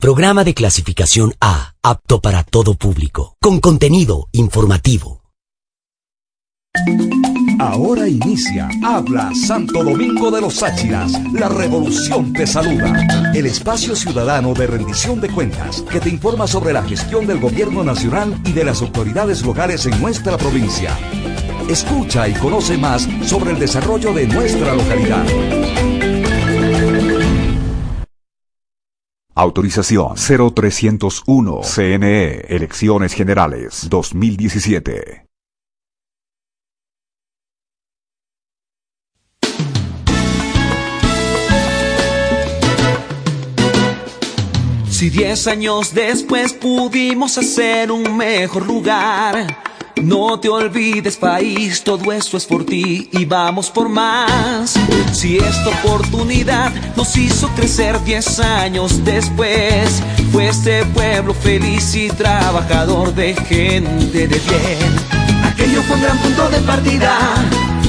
Programa de clasificación A, apto para todo público, con contenido informativo. Ahora inicia Habla Santo Domingo de los Áchilas. La revolución te saluda. El espacio ciudadano de rendición de cuentas que te informa sobre la gestión del gobierno nacional y de las autoridades locales en nuestra provincia. Escucha y conoce más sobre el desarrollo de nuestra localidad. Autorización 0301 CNE Elecciones Generales 2017. Si diez años después pudimos hacer un mejor lugar, no te olvides país, todo eso es por ti y vamos por más. Si esta oportunidad nos hizo crecer diez años después, fue este pueblo feliz y trabajador de gente de bien. Aquello fue un gran punto de partida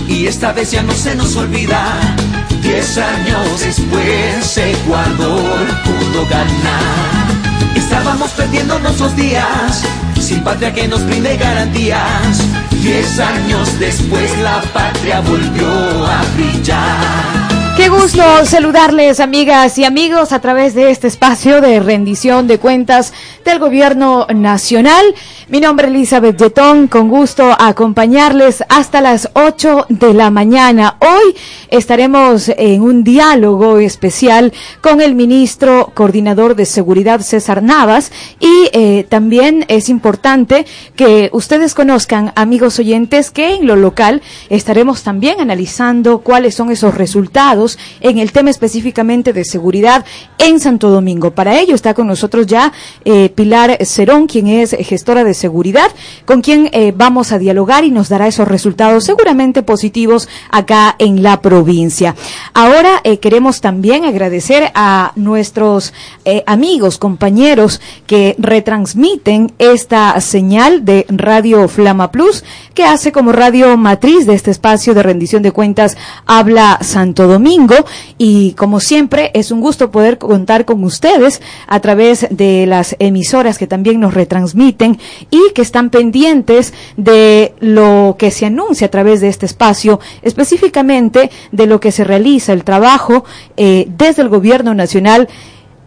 y esta vez ya no se nos olvida. Diez años después Ecuador pudo ganar. Estábamos perdiendo nuestros días, sin patria que nos brinde garantías. Diez años después la patria volvió a brillar. Qué gusto saludarles, amigas y amigos, a través de este espacio de rendición de cuentas del Gobierno Nacional. Mi nombre es Elizabeth Yetón, con gusto acompañarles hasta las 8 de la mañana. Hoy estaremos en un diálogo especial con el ministro coordinador de Seguridad, César Navas, y eh, también es importante que ustedes conozcan, amigos oyentes, que en lo local estaremos también analizando cuáles son esos resultados en el tema específicamente de seguridad en Santo Domingo. Para ello está con nosotros ya eh, Pilar Cerón, quien es gestora de seguridad, con quien eh, vamos a dialogar y nos dará esos resultados seguramente positivos acá en la provincia. Ahora eh, queremos también agradecer a nuestros amigos, compañeros que retransmiten esta señal de Radio Flama Plus, que hace como radio matriz de este espacio de rendición de cuentas Habla Santo Domingo. Y como siempre, es un gusto poder contar con ustedes a través de las emisoras que también nos retransmiten y que están pendientes de lo que se anuncia a través de este espacio, específicamente de lo que se realiza, el trabajo eh, desde el gobierno nacional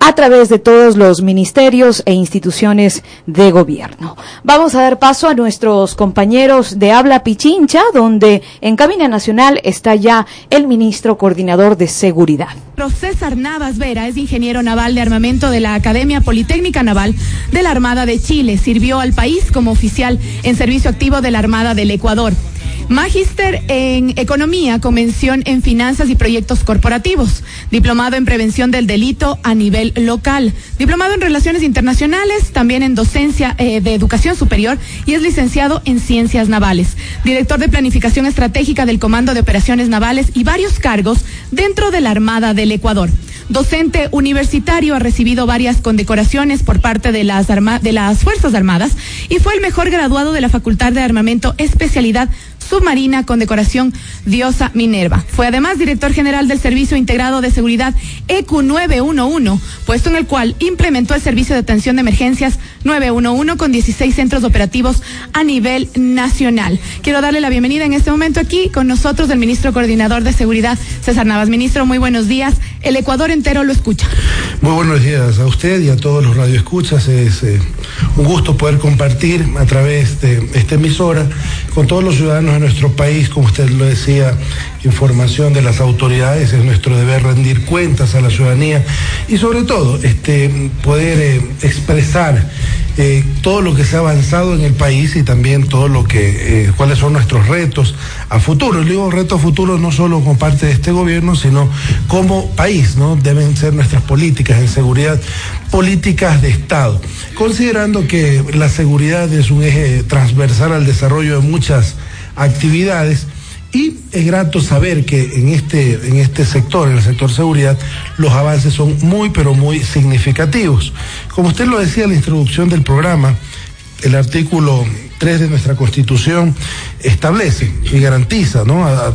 a través de todos los ministerios e instituciones de gobierno. Vamos a dar paso a nuestros compañeros de Habla Pichincha, donde en Cabina Nacional está ya el ministro coordinador de Seguridad. César Navas Vera es ingeniero naval de armamento de la Academia Politécnica Naval de la Armada de Chile. Sirvió al país como oficial en servicio activo de la Armada del Ecuador. Magíster en Economía con mención en Finanzas y Proyectos Corporativos. Diplomado en Prevención del Delito a nivel local. Diplomado en Relaciones Internacionales, también en Docencia eh, de Educación Superior y es licenciado en Ciencias Navales. Director de Planificación Estratégica del Comando de Operaciones Navales y varios cargos dentro de la Armada del Ecuador. Docente universitario, ha recibido varias condecoraciones por parte de las, de las Fuerzas Armadas y fue el mejor graduado de la Facultad de Armamento, especialidad submarina con decoración Diosa Minerva. Fue además director general del Servicio Integrado de Seguridad EQ 911, puesto en el cual implementó el servicio de atención de emergencias 911 con 16 centros operativos a nivel nacional. Quiero darle la bienvenida en este momento aquí con nosotros el ministro coordinador de Seguridad, César Navas. Ministro, muy buenos días. El Ecuador entero lo escucha. Muy buenos días a usted y a todos los radioescuchas. Es eh, un gusto poder compartir a través de esta emisora con todos los ciudadanos de nuestro país, como usted lo decía, información de las autoridades, es nuestro deber rendir cuentas a la ciudadanía y sobre todo este, poder eh, expresar eh, todo lo que se ha avanzado en el país y también todo lo que, eh, cuáles son nuestros retos a futuro. Y digo retos a futuro no solo como parte de este gobierno, sino como país, ¿no? Deben ser nuestras políticas en seguridad, políticas de Estado. Considerando que la seguridad es un eje transversal al desarrollo de muchas actividades, y es grato saber que en este, en este sector, en el sector seguridad, los avances son muy, pero muy significativos. Como usted lo decía en la introducción del programa, el artículo 3 de nuestra Constitución establece y garantiza a,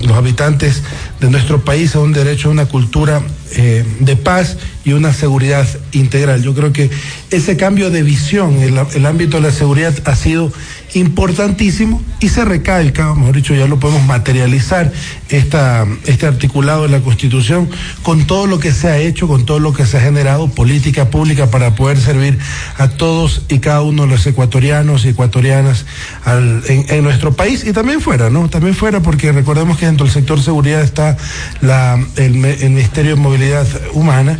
los habitantes de nuestro país a un derecho a una cultura eh, de paz y una seguridad integral. Yo creo que ese cambio de visión en el ámbito de la seguridad ha sido importantísimo y se recalca, mejor dicho, ya lo podemos materializar, esta, este articulado de la Constitución con todo lo que se ha hecho, con todo lo que se ha generado, política pública para poder servir a todos y cada uno de los ecuatorianos y ecuatorianas en, nuestro país y también fuera, ¿no? También fuera porque recordemos que dentro del sector seguridad está la, el, el Ministerio de Movilidad Humana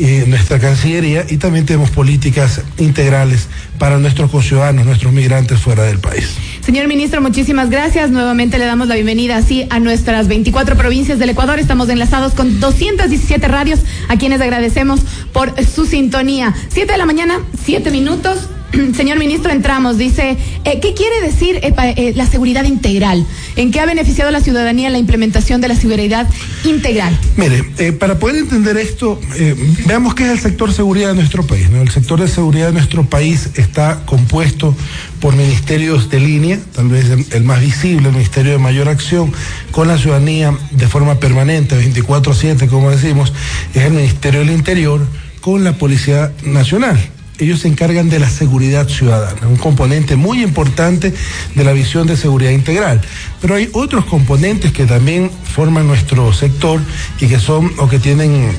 y nuestra Cancillería y también tenemos políticas integrales para nuestros conciudadanos, nuestros migrantes fuera del país. Señor ministro, muchísimas gracias. Nuevamente le damos la bienvenida así a nuestras 24 provincias del Ecuador. Estamos enlazados con 217 radios a quienes agradecemos por su sintonía. Siete de la mañana, siete minutos. Señor ministro, entramos. Dice, eh, ¿qué quiere decir eh, eh, la seguridad integral? ¿En qué ha beneficiado a la ciudadanía la implementación de la seguridad integral? Mire, para poder entender esto, veamos qué es el sector seguridad de nuestro país. El sector de seguridad de nuestro país está compuesto por ministerios de línea, tal vez el más visible, el Ministerio de Mayor Acción, con la ciudadanía de forma permanente, 24-7, como decimos, es el Ministerio del Interior con la Policía Nacional ellos se encargan de la seguridad ciudadana, un componente muy importante de la visión de seguridad integral. Pero hay otros componentes que también forman nuestro sector y que son o que tienen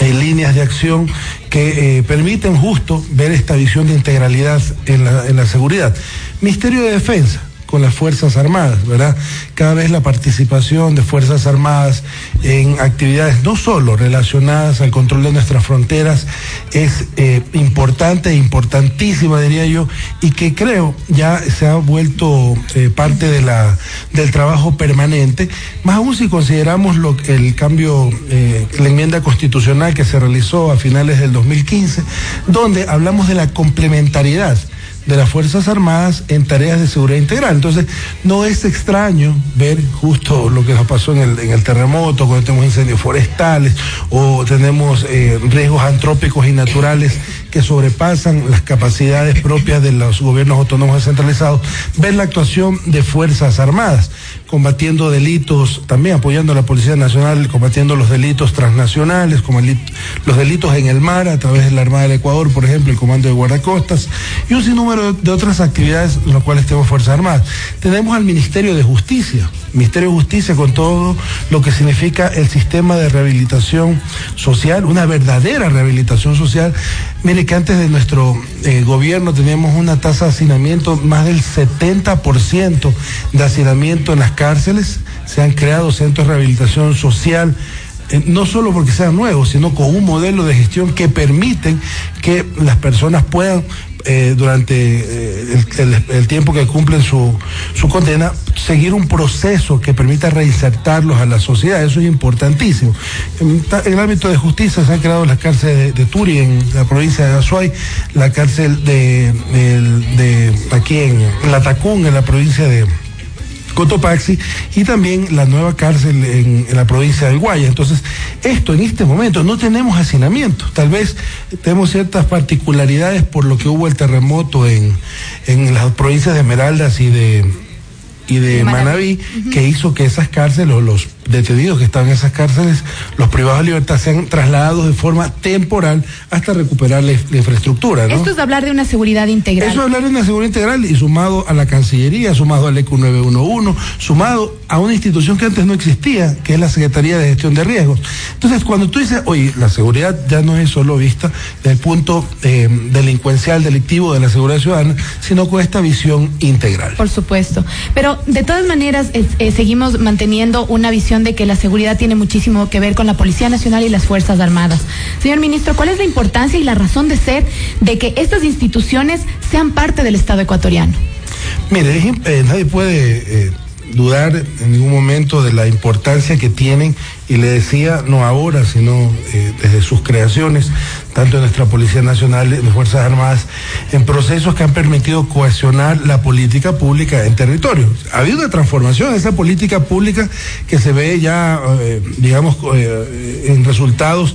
eh, líneas de acción que eh, permiten justo ver esta visión de integralidad en la, en la seguridad. Ministerio de Defensa con las Fuerzas Armadas, ¿verdad? Cada vez la participación de Fuerzas Armadas en actividades no solo relacionadas al control de nuestras fronteras es eh, importante e importantísima, diría yo, y que creo ya se ha vuelto eh, parte de la, del trabajo permanente, más aún si consideramos el cambio, eh, la enmienda constitucional que se realizó a finales del 2015, donde hablamos de la complementariedad de las Fuerzas Armadas en tareas de seguridad integral. Entonces, no es extraño ver justo lo que pasó en el, en el terremoto, cuando tenemos incendios forestales o tenemos eh, riesgos antrópicos y naturales que sobrepasan las capacidades propias de los gobiernos autónomos descentralizados, ver la actuación de Fuerzas Armadas combatiendo delitos, también apoyando a la Policía Nacional, combatiendo los delitos transnacionales, como los delitos en el mar, a través de la Armada del Ecuador, por ejemplo, el Comando de Guardacostas, y un sinnúmero de otras actividades en las cuales tenemos Fuerzas Armadas. Tenemos al Ministerio de Justicia, Ministerio de Justicia con todo lo que significa el sistema de rehabilitación social, una verdadera rehabilitación social. Mire que antes de nuestro eh, gobierno teníamos una tasa de hacinamiento más del 70% de hacinamiento en las cárceles, se han creado centros de rehabilitación social eh, no solo porque sean nuevos, sino con un modelo de gestión que permiten que las personas puedan eh, durante eh, el, tiempo que cumplen su, su condena, seguir un proceso que permita reinsertarlos a la sociedad. Eso es importantísimo. En, el ámbito de justicia se han creado las cárceles de, Turi, en la provincia de Azuay, la cárcel de, de aquí en Latacún, en la provincia de Cotopaxi y también la nueva cárcel en, la provincia del Guaya. Entonces, esto en este momento no tenemos hacinamiento. Tal vez tenemos ciertas particularidades por lo que hubo el terremoto en, en las provincias de Esmeraldas y de y de Manaví, que hizo que esas cárceles, o los detenidos que estaban en esas cárceles, los privados de libertad, sean trasladados de forma temporal hasta recuperar la, infraestructura. Esto es hablar de una seguridad integral. Eso es hablar de una seguridad integral y sumado a la Cancillería, sumado al ECU 911, sumado a una institución que antes no existía, que es la Secretaría de Gestión de Riesgos. Entonces, cuando tú dices, oye, la seguridad ya no es solo vista desde el punto eh, delincuencial, delictivo de la seguridad ciudadana, sino con esta visión integral. Por supuesto. Pero de todas maneras, eh, seguimos manteniendo una visión de que la seguridad tiene muchísimo que ver con la Policía Nacional y las Fuerzas Armadas. Señor ministro, ¿cuál es la importancia y la razón de ser de que estas instituciones sean parte del Estado ecuatoriano? Mire, eh, nadie puede eh, dudar en ningún momento de la importancia que tienen, y le decía, no ahora, sino eh, desde sus creaciones, tanto en nuestra Policía Nacional, las Fuerzas Armadas, en procesos que han permitido cohesionar la política pública en territorio. Ha habido una transformación en esa política pública que se ve ya, eh, digamos, eh, en resultados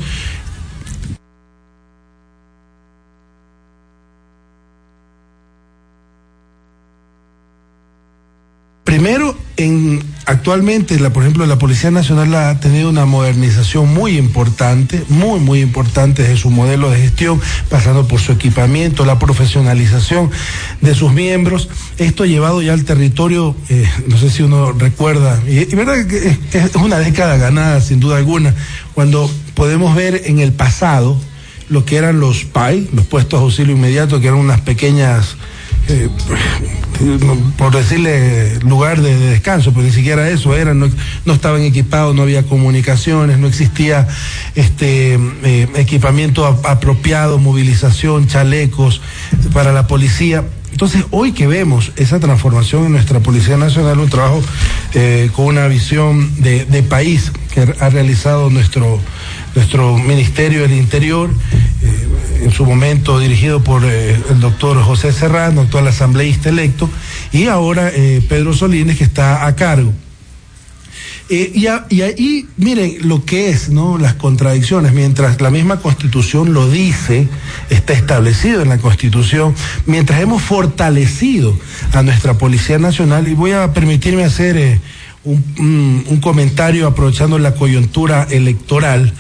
Primero, en actualmente, por ejemplo, la Policía Nacional ha tenido una modernización muy importante, muy, muy importante desde su modelo de gestión, pasando por su equipamiento, la profesionalización de sus miembros. Esto llevado ya al territorio, eh, no sé si uno recuerda, y, y verdad que es, es una década ganada, sin duda alguna, cuando podemos ver en el pasado lo que eran los PAI, los puestos de auxilio inmediato, que eran unas pequeñas eh, por decirle lugar de, de, descanso, porque ni siquiera eso era, no, estaban equipados, no había comunicaciones, no existía este eh, equipamiento apropiado, movilización, chalecos para la policía. Entonces, hoy que vemos esa transformación en nuestra Policía Nacional, un trabajo eh, con una visión de, país que ha realizado nuestro, nuestro Ministerio del Interior, eh, en su momento dirigido por eh, el doctor José Serrano, actual asambleísta electo, y ahora eh, Pedro Solines, que está a cargo. Y, y, ahí, miren lo que es, ¿no? Las contradicciones, mientras la misma constitución lo dice, está establecido en la constitución, mientras hemos fortalecido a nuestra Policía Nacional, y voy a permitirme hacer un, un, comentario aprovechando la coyuntura electoral.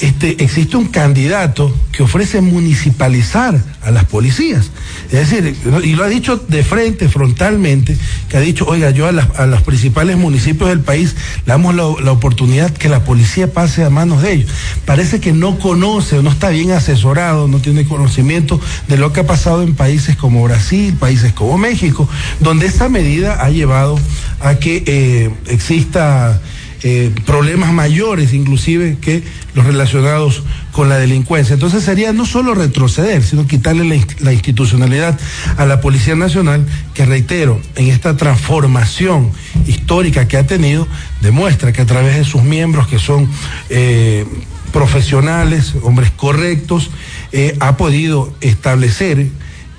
Este, existe un candidato que ofrece municipalizar a las policías. Es decir, y lo ha dicho de frente, frontalmente, que ha dicho, oiga, yo a, los principales municipios del país le damos la, oportunidad que la policía pase a manos de ellos. Parece que no conoce o no está bien asesorado, no tiene conocimiento de lo que ha pasado en países como Brasil, países como México, donde esta medida ha llevado a que eh, exista eh, problemas mayores inclusive que los relacionados con la delincuencia. Entonces sería no solo retroceder, sino quitarle la, institucionalidad a la Policía Nacional, que reitero, en esta transformación histórica que ha tenido, demuestra que a través de sus miembros, que son eh, profesionales, hombres correctos, eh, ha podido establecer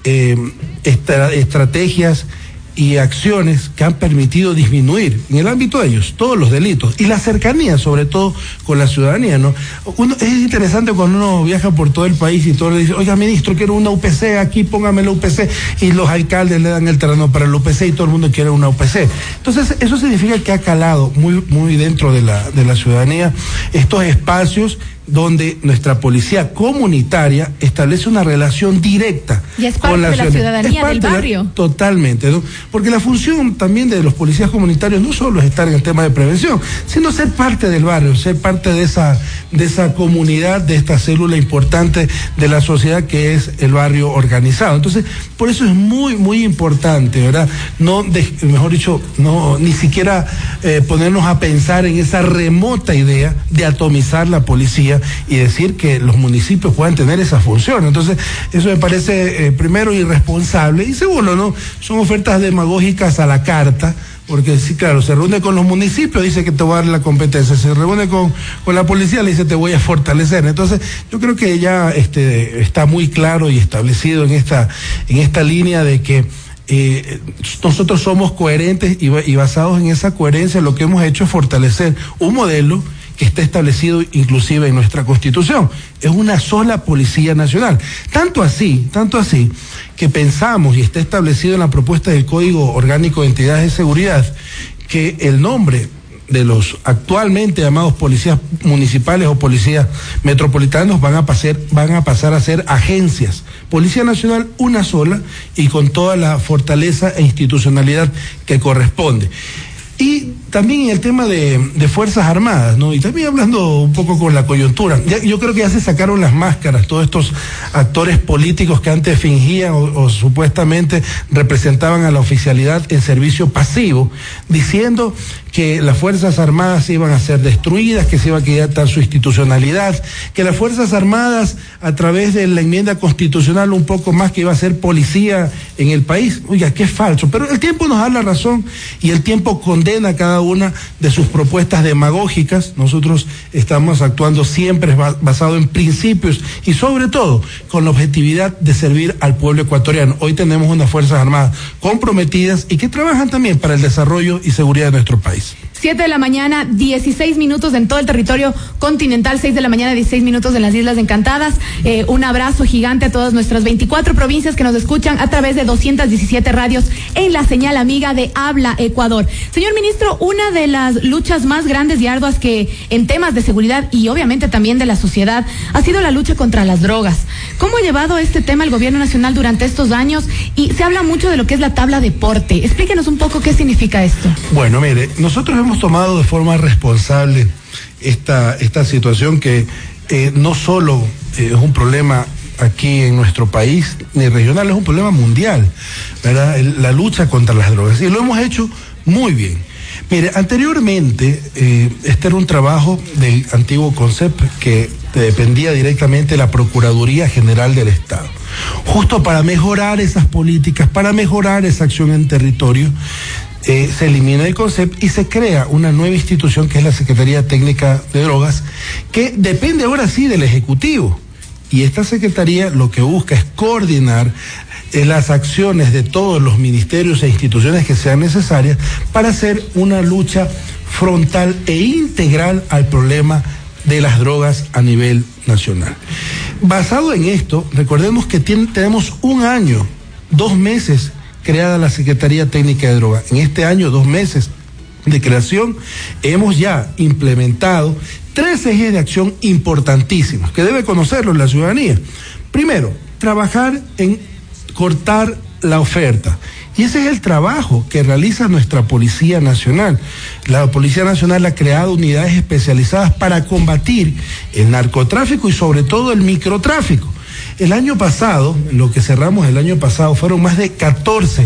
eh, estra estrategias y acciones que han permitido disminuir en el ámbito de ellos todos los delitos y la cercanía sobre todo con la ciudadanía no uno, es interesante cuando uno viaja por todo el país y todo le dice oiga ministro quiero una UPC aquí póngame la UPC y los alcaldes le dan el terreno para la UPC y todo el mundo quiere una UPC entonces eso significa que ha calado muy muy dentro de la de la ciudadanía estos espacios donde nuestra policía comunitaria establece una relación directa y es parte con la, de la ciudadanía del barrio. La, totalmente, ¿no? Porque la función también de los policías comunitarios no solo es estar en el tema de prevención, sino ser parte del barrio, ser parte de esa, de esa comunidad, de esta célula importante de la sociedad que es el barrio organizado. Entonces, por eso es muy, muy importante, ¿verdad? No, de, mejor dicho, no, ni siquiera eh, ponernos a pensar en esa remota idea de atomizar la policía y decir que los municipios puedan tener esa función. Entonces, eso me parece eh, primero irresponsable y segundo, ¿no? Son ofertas demagógicas a la carta porque sí, claro, se reúne con los municipios, dice que te va a dar la competencia, se reúne con, con la policía, le dice te voy a fortalecer. Entonces, yo creo que ya este, está muy claro y establecido en esta, en esta línea de que eh, nosotros somos coherentes y basados en esa coherencia, lo que hemos hecho es fortalecer un modelo que está establecido inclusive en nuestra constitución. Es una sola policía nacional. Tanto así, tanto así, que pensamos y está establecido en la propuesta del Código Orgánico de Entidades de Seguridad que el nombre de los actualmente llamados policías municipales o policías metropolitanos van a pasar, van a pasar a ser agencias. Policía Nacional, una sola y con toda la fortaleza e institucionalidad que corresponde. Y también en el tema de, Fuerzas Armadas, ¿no? Y también hablando un poco con la coyuntura. Yo creo que ya se sacaron las máscaras todos estos actores políticos que antes fingían o, o, supuestamente representaban a la oficialidad en servicio pasivo, diciendo que las Fuerzas Armadas iban a ser destruidas, que se iba a quitar su institucionalidad, que las Fuerzas Armadas, a través de la enmienda constitucional, un poco más que iba a ser policía en el país. Oiga, qué falso. Pero el tiempo nos da la razón y el tiempo condena cada una de sus propuestas demagógicas. Nosotros estamos actuando siempre basado en principios y sobre todo con la objetividad de servir al pueblo ecuatoriano. Hoy tenemos unas Fuerzas Armadas comprometidas y que trabajan también para el desarrollo y seguridad de nuestro país. 7 de la mañana, 16 minutos en todo el territorio continental, 6 de la mañana, 16 minutos en las Islas Encantadas. Eh, un abrazo gigante a todas nuestras 24 provincias que nos escuchan a través de 217 radios en la señal amiga de Habla Ecuador. Señor ministro, una de las luchas más grandes y arduas que en temas de seguridad y obviamente también de la sociedad ha sido la lucha contra las drogas. ¿Cómo ha llevado este tema el gobierno nacional durante estos años? Y se habla mucho de lo que es la tabla de porte. Explíquenos un poco qué significa esto. Bueno, mire, nosotros hemos hemos tomado de forma responsable esta, esta situación que eh, no solo eh, es un problema aquí en nuestro país ni regional, es un problema mundial, ¿verdad? la lucha contra las drogas. Y lo hemos hecho muy bien. Mire, anteriormente, eh, este era un trabajo del antiguo CONCEP que dependía directamente de la Procuraduría General del Estado. Justo para mejorar esas políticas, para mejorar esa acción en territorio, eh, se elimina el concepto y se crea una nueva institución que es la Secretaría Técnica de Drogas, que depende ahora sí del Ejecutivo. Y esta Secretaría lo que busca es coordinar eh, las acciones de todos los ministerios e instituciones que sean necesarias para hacer una lucha frontal e integral al problema de las drogas a nivel nacional. Basado en esto, recordemos que tenemos un año, dos meses creada la Secretaría Técnica de Drogas. En este año, dos meses de creación, hemos ya implementado tres ejes de acción importantísimos que debe conocerlo la ciudadanía. Primero, trabajar en cortar la oferta. Y ese es el trabajo que realiza nuestra Policía Nacional. La Policía Nacional ha creado unidades especializadas para combatir el narcotráfico y sobre todo el microtráfico. El año pasado, lo que cerramos el año pasado, fueron más de 14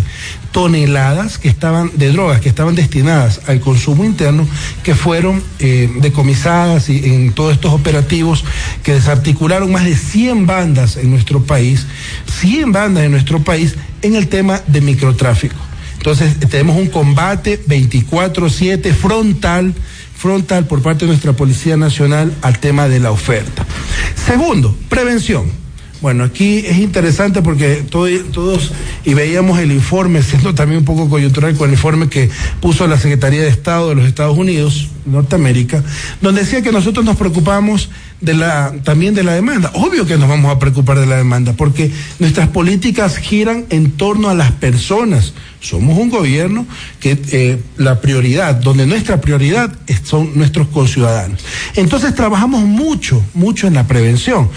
toneladas que estaban de drogas que estaban destinadas al consumo interno que fueron eh, decomisadas y en todos estos operativos que desarticularon más de 100 bandas en nuestro país, 100 bandas en nuestro país en el tema de microtráfico. Entonces tenemos un combate 24/7 frontal frontal por parte de nuestra Policía Nacional al tema de la oferta. Segundo, prevención. Bueno, aquí es interesante porque todos, y veíamos el informe, siendo también un poco coyuntural con el informe que puso la Secretaría de Estado de los Estados Unidos, Norteamérica, donde decía que nosotros nos preocupamos también de la demanda. Obvio que nos vamos a preocupar de la demanda, porque nuestras políticas giran en torno a las personas. Somos un gobierno que eh, la prioridad, donde nuestra prioridad son nuestros conciudadanos. Entonces trabajamos mucho, mucho en la prevención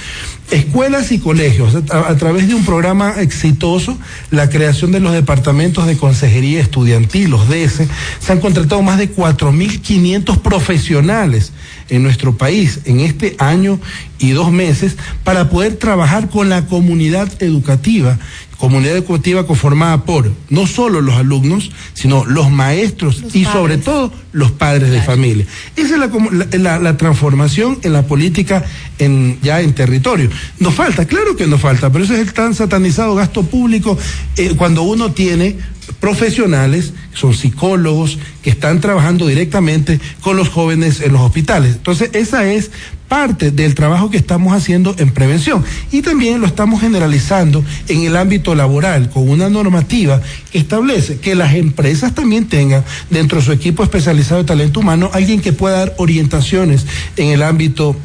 escuelas y colegios, a, través de un programa exitoso, la creación de los departamentos de consejería estudiantil, los DS, se han contratado más de 4.500 profesionales en nuestro país en este año y dos meses para poder trabajar con la comunidad educativa comunidad educativa conformada por no solo los alumnos, sino los maestros y sobre todo los padres de familia. Esa es la, transformación en la política en, ya en territorio. Nos falta, claro que nos falta, pero ese es el tan satanizado gasto público eh, cuando uno tiene profesionales, son psicólogos que están trabajando directamente con los jóvenes en los hospitales. Entonces, esa es parte del trabajo que estamos haciendo en prevención. Y también lo estamos generalizando en el ámbito laboral con una normativa que establece que las empresas también tengan dentro de su equipo especializado de talento humano alguien que pueda dar orientaciones en el ámbito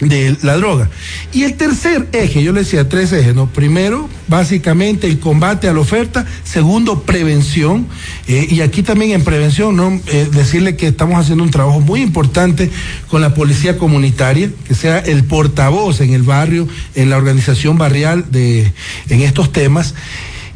de la droga. Y el tercer eje, yo le decía tres ejes, ¿no? Primero, básicamente el combate a la oferta, segundo, prevención, eh, y aquí también en prevención, ¿no? Eh, decirle que estamos haciendo un trabajo muy importante con la policía comunitaria, que sea el portavoz en el barrio, en la organización barrial de, en estos temas.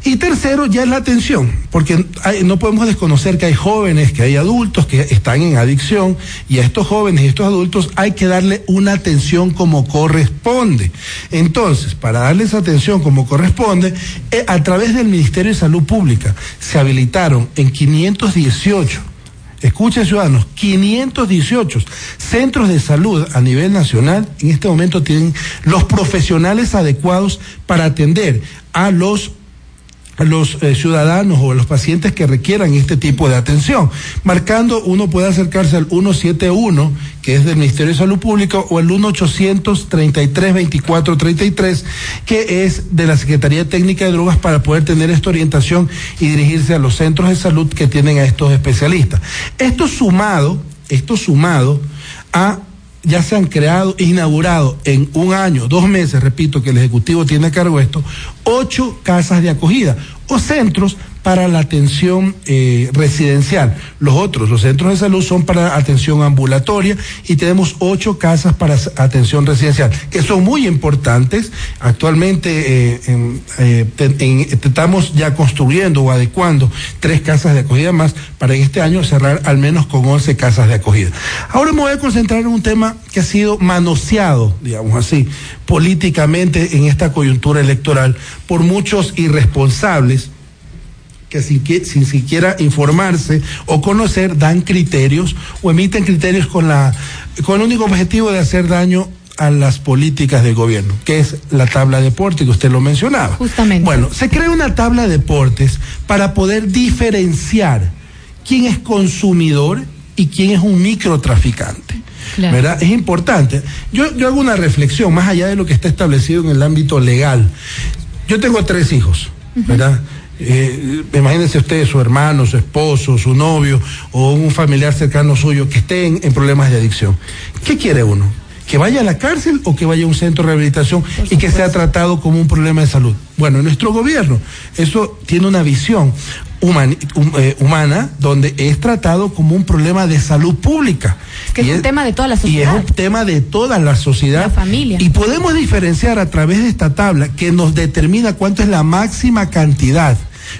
Y tercero, ya es la atención, porque no podemos desconocer que hay jóvenes, que hay adultos que están en adicción y a estos jóvenes y estos adultos hay que darle una atención como corresponde. Entonces, para darles atención como corresponde, eh, a través del Ministerio de Salud Pública se habilitaron en 518 escuchen ciudadanos, 518 centros de salud a nivel nacional en este momento tienen los profesionales adecuados para atender a los los eh, ciudadanos o los pacientes que requieran este tipo de atención. Marcando, uno puede acercarse al 171, que es del Ministerio de Salud Pública, o el 1-833-2433, que es de la Secretaría Técnica de Drogas para poder tener esta orientación y dirigirse a los centros de salud que tienen a estos especialistas. Esto sumado, esto sumado a ya se han creado, inaugurado en un año, dos meses, repito, que el Ejecutivo tiene a cargo esto, ocho casas de acogida o centros para la atención eh, residencial. Los otros, los centros de salud, son para atención ambulatoria y tenemos ocho casas para atención residencial, que son muy importantes. Actualmente eh, eh, estamos ya construyendo o adecuando tres casas de acogida más para este año cerrar al menos con once casas de acogida. Ahora me voy a concentrar en un tema que ha sido manoseado, digamos así, políticamente en esta coyuntura electoral por muchos irresponsables que sin, sin, siquiera informarse o conocer dan criterios o emiten criterios con, la, con el único objetivo de hacer daño a las políticas del gobierno, que es la tabla de deportes que usted lo mencionaba. Justamente. Bueno, se crea una tabla de deportes para poder diferenciar quién es consumidor y quién es un microtraficante. ¿verdad? Es importante. Yo, yo hago una reflexión más allá de lo que está establecido en el ámbito legal. Yo tengo tres hijos, ¿verdad? Eh, imagínense ustedes su hermano, su esposo, su novio o un familiar cercano suyo que estén en problemas de adicción. ¿Qué quiere uno? ¿Que vaya a la cárcel o que vaya a un centro de rehabilitación y que sea tratado como un problema de salud? Bueno, en nuestro gobierno eso tiene una visión eh, humana donde es tratado como un problema de salud pública. Que es, un tema de toda la sociedad. Y es un tema de toda la sociedad. La familia. Y podemos diferenciar a través de esta tabla que nos determina cuánto es la máxima cantidad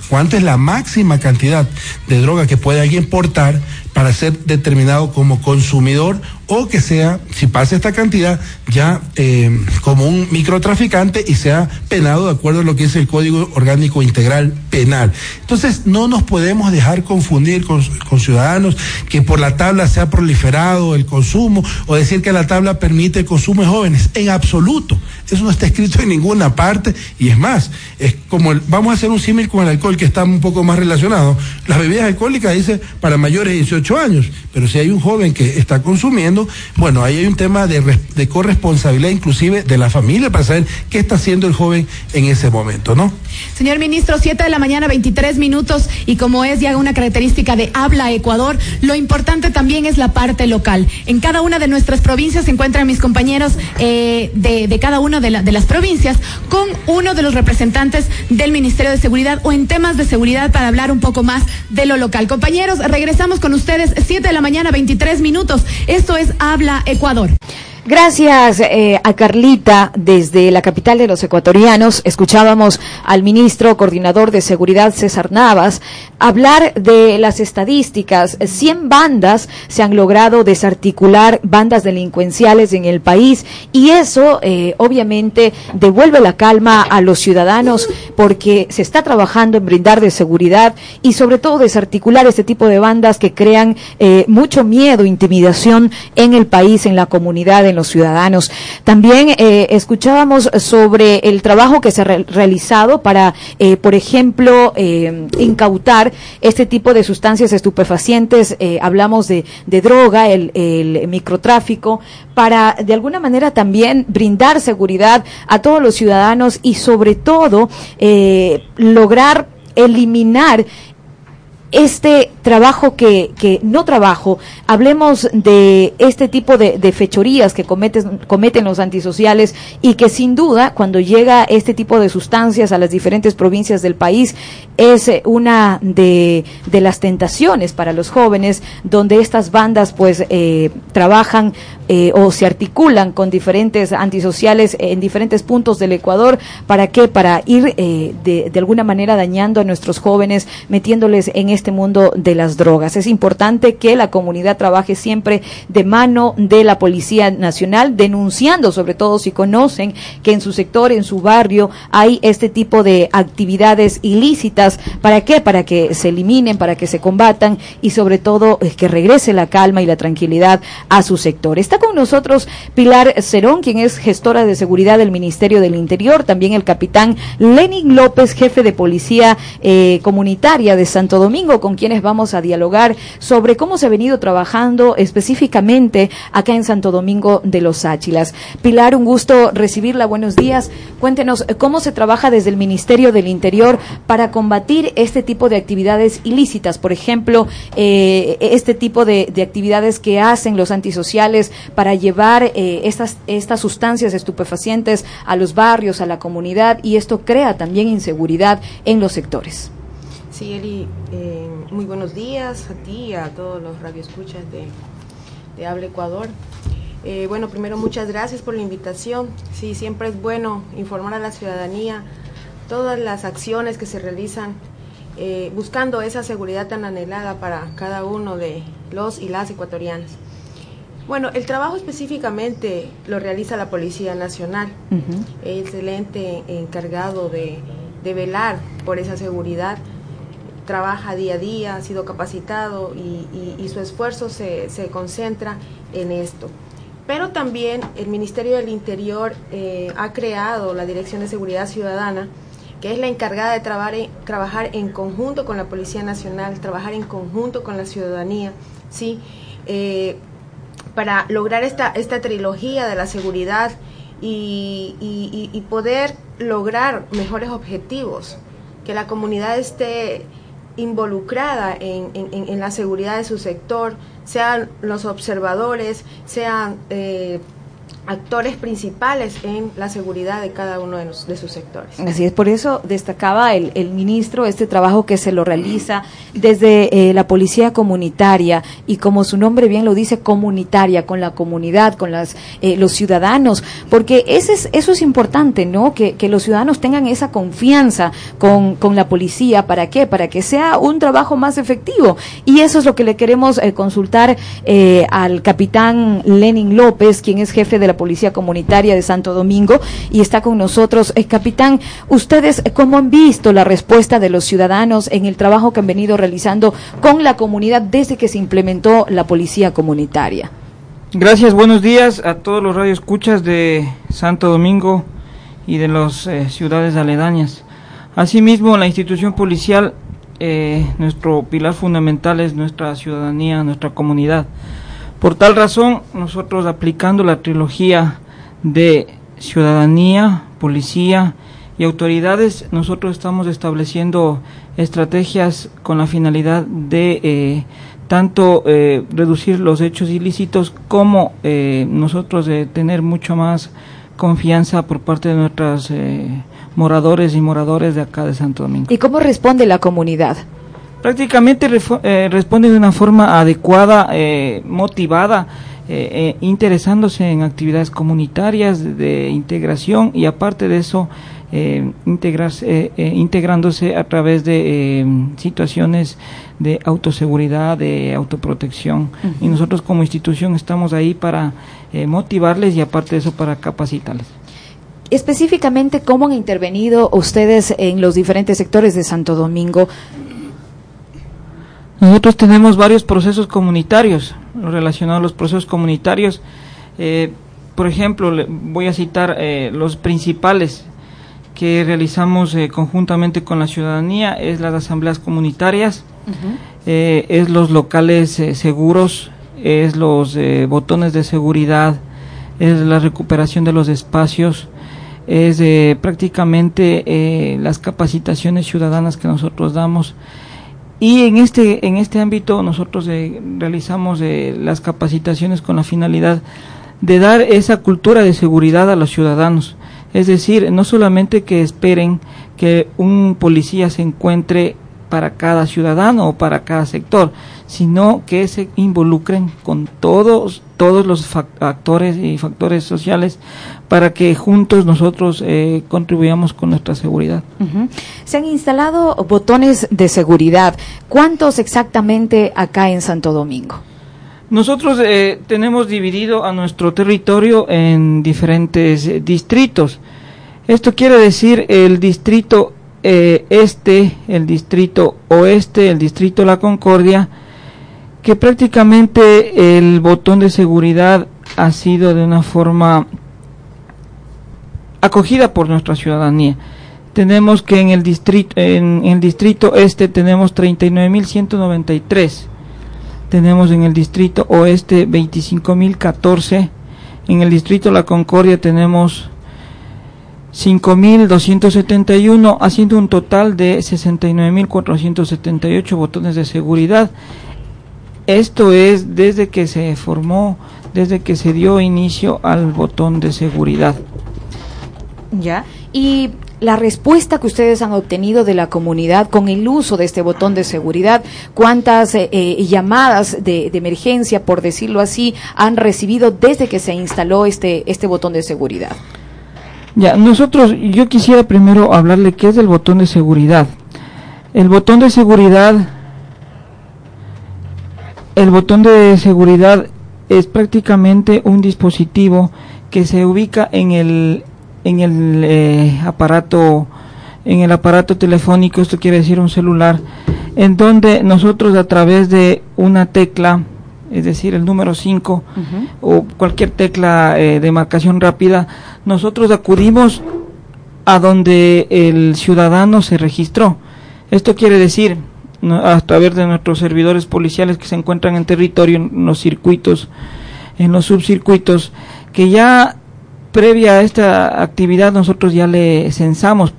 cuánto es la máxima cantidad de droga que puede alguien portar para ser determinado como consumidor o que sea, si pasa esta cantidad, ya eh, como un microtraficante y sea penado de acuerdo a lo que es el Código Orgánico Integral Penal. Entonces, no nos podemos dejar confundir con, ciudadanos que por la tabla se ha proliferado el consumo o decir que la tabla permite el consumo de jóvenes. En absoluto. Eso no está escrito en ninguna parte y es más, es como el, vamos a hacer un símil con el alcohol que está un poco más relacionado. Las bebidas alcohólicas dice para mayores de 18 años, pero si hay un joven que está consumiendo, bueno, ahí hay un tema de, corresponsabilidad inclusive de la familia para saber qué está haciendo el joven en ese momento, ¿no? Señor ministro, 7 de la mañana, 23 minutos, y como es ya una característica de habla Ecuador, lo importante también es la parte local. En cada una de nuestras provincias se encuentran mis compañeros eh, de, cada una de las provincias con uno de los representantes del Ministerio de Seguridad o en temas de seguridad para hablar un poco más de lo local. Compañeros, regresamos con ustedes, 7 de la mañana, 23 minutos. Esto es Habla Ecuador. Gracias eh, a Carlita desde la capital de los ecuatorianos. Escuchábamos al ministro coordinador de seguridad César Navas hablar de las estadísticas. 100 bandas se han logrado desarticular, bandas delincuenciales en el país y eso eh, obviamente devuelve la calma a los ciudadanos porque se está trabajando en brindar de seguridad y sobre todo desarticular este tipo de bandas que crean eh, mucho miedo, intimidación en el país, en la comunidad los ciudadanos. También eh, escuchábamos sobre el trabajo que se ha realizado para, eh, por ejemplo, eh, incautar este tipo de sustancias estupefacientes. hablamos de, droga, el, microtráfico, para de alguna manera también brindar seguridad a todos los ciudadanos y sobre todo lograr eliminar este trabajo que, que no trabajo, hablemos de este tipo de, fechorías que cometen, cometen los antisociales y que sin duda cuando llega este tipo de sustancias a las diferentes provincias del país es una de, de las tentaciones para los jóvenes donde estas bandas pues eh, trabajan eh, o se articulan con diferentes antisociales en diferentes puntos del Ecuador. Para qué para ir eh, de, de alguna manera dañando a nuestros jóvenes metiéndoles en este mundo de las drogas. Es importante que la comunidad trabaje siempre de mano de la Policía Nacional, denunciando sobre todo si conocen que en su sector, en su barrio, hay este tipo de actividades ilícitas. ¿Para qué? Para que se eliminen, para que se combatan y sobre todo eh, que regrese la calma y la tranquilidad a su sector. Está con nosotros Pilar Cerón, quien es gestora de seguridad del Ministerio del Interior, también el capitán Lenin López, jefe de Policía eh, Comunitaria de Santo Domingo, con quienes vamos a dialogar sobre cómo se ha venido trabajando específicamente acá en Santo Domingo de los Áchilas. Pilar, un gusto recibirla. Buenos días. Cuéntenos eh, cómo se trabaja desde el Ministerio del Interior para combatir este tipo de actividades ilícitas, por ejemplo, eh, este tipo de, actividades que hacen los antisociales para llevar estas, estas sustancias estupefacientes a los barrios, a la comunidad, y esto crea también inseguridad en los sectores. Sí, Eli, eh, muy buenos días a ti y a todos los radioescuchas de, de Habla Ecuador. Eh, bueno, primero muchas gracias por la invitación. Sí, siempre es bueno informar a la ciudadanía todas las acciones que se realizan eh, buscando esa seguridad tan anhelada para cada uno de los y las ecuatorianas. Bueno, el trabajo específicamente lo realiza la Policía Nacional, excelente encargado de, velar por esa seguridad, trabaja día a día, ha sido capacitado y, su esfuerzo se, concentra en esto. Pero también el Ministerio del Interior eh, ha creado la Dirección de Seguridad Ciudadana, que es la encargada de trabajar, en conjunto con la Policía Nacional, trabajar en conjunto con la ciudadanía, ¿sí? Eh, para lograr esta, esta trilogía de la seguridad y, y, poder lograr mejores objetivos, que la comunidad esté involucrada en, en, en, la seguridad de su sector, sean los observadores, sean eh, actores principales en la seguridad de cada uno de, sus sectores. Así es, por eso destacaba el, el ministro este trabajo que se lo realiza desde eh, la policía comunitaria y como su nombre bien lo dice, comunitaria, con la comunidad, con las, eh, los ciudadanos, porque ese es, eso es importante, ¿no? Que, que los ciudadanos tengan esa confianza con, con, la policía, ¿para qué? Para que sea un trabajo más efectivo. Y eso es lo que le queremos eh, consultar al capitán Lenin López, quien es jefe de la Policía Comunitaria de Santo Domingo y está con nosotros. Eh, capitán, ¿ustedes cómo han visto la respuesta de los ciudadanos en el trabajo que han venido realizando con la comunidad desde que se implementó la Policía Comunitaria? Gracias, buenos días a todos los radioescuchas de Santo Domingo y de las eh, ciudades aledañas. Asimismo, la institución policial, eh, nuestro pilar fundamental es nuestra ciudadanía, nuestra comunidad. Por tal razón, nosotros aplicando la trilogía de ciudadanía, policía y autoridades, nosotros estamos estableciendo estrategias con la finalidad de eh, tanto eh, reducir los hechos ilícitos como eh, nosotros tener mucho más confianza por parte de nuestros moradores y moradores de acá de Santo Domingo. ¿Y cómo responde la comunidad? Prácticamente eh, responde de una forma adecuada, eh, motivada, eh, interesándose en actividades comunitarias de, integración y aparte de eso, integrarse, integrándose a través de situaciones de autoseguridad, de autoprotección. Y nosotros como institución estamos ahí para motivarles y aparte de eso para capacitarles. Específicamente cómo han intervenido ustedes en los diferentes sectores de Santo Domingo nosotros tenemos varios procesos comunitarios relacionados a los procesos comunitarios. Eh, por ejemplo, voy a citar eh, los principales que realizamos eh, conjuntamente con la ciudadanía, es las asambleas comunitarias, es los locales seguros, es los botones de seguridad, es la recuperación de los espacios, es prácticamente las capacitaciones ciudadanas que nosotros damos y en este, en este ámbito nosotros eh, realizamos eh, las capacitaciones con la finalidad de dar esa cultura de seguridad a los ciudadanos. Es decir, no solamente que esperen que un policía se encuentre para cada ciudadano o para cada sector, sino que se involucren con todos todos los actores y factores sociales para que juntos nosotros eh, contribuyamos con nuestra seguridad. Se han instalado botones de seguridad. ¿Cuántos exactamente acá en Santo Domingo? Nosotros eh, tenemos dividido a nuestro territorio en diferentes eh, distritos. Esto quiere decir el distrito este, el distrito oeste, el distrito La Concordia, que prácticamente el botón de seguridad ha sido de una forma acogida por nuestra ciudadanía. Tenemos que en el distrito, en, el distrito este tenemos 39.193. Tenemos en el distrito oeste 25.014. En el distrito La Concordia tenemos 5.271, haciendo un total de 69.478 botones de seguridad. Esto es desde que se formó, desde que se dio inicio al botón de seguridad. Ya. Y la respuesta que ustedes han obtenido de la comunidad con el uso de este botón de seguridad, cuántas eh, eh, llamadas de, de, emergencia, por decirlo así, han recibido desde que se instaló este, este botón de seguridad. Ya, nosotros, yo quisiera primero hablarle qué es el botón de seguridad. El botón de seguridad, el botón de seguridad es prácticamente un dispositivo que se ubica en el en el eh, aparato en el aparato telefónico, esto quiere decir un celular, en donde nosotros a través de una tecla es decir, el número 5 o cualquier tecla eh, de marcación rápida, nosotros acudimos a donde el ciudadano se registró. Esto quiere decir, a través de nuestros servidores policiales que se encuentran en territorio, en los circuitos, en los subcircuitos, que ya previa a esta actividad nosotros ya le censamos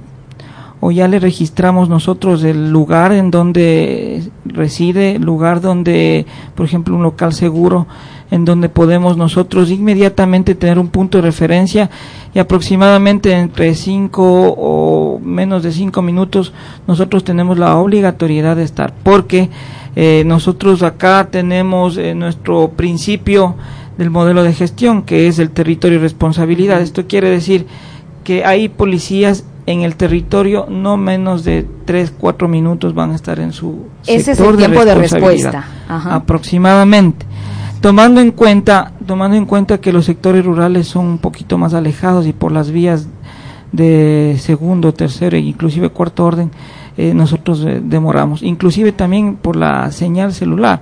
o ya le registramos nosotros el lugar en donde reside, lugar donde, por ejemplo, un local seguro, en donde podemos nosotros inmediatamente tener un punto de referencia y aproximadamente entre cinco o menos de cinco minutos nosotros tenemos la obligatoriedad de estar, porque eh, nosotros acá tenemos eh, nuestro principio del modelo de gestión, que es el territorio y responsabilidad. Esto quiere decir que hay policías en el territorio no menos de 3, 4 minutos van a estar en su Ese es el tiempo de, respuesta. Aproximadamente. Tomando en cuenta tomando en cuenta que los sectores rurales son un poquito más alejados y por las vías de segundo, tercero e inclusive cuarto orden eh, nosotros eh, demoramos, inclusive también por la señal celular.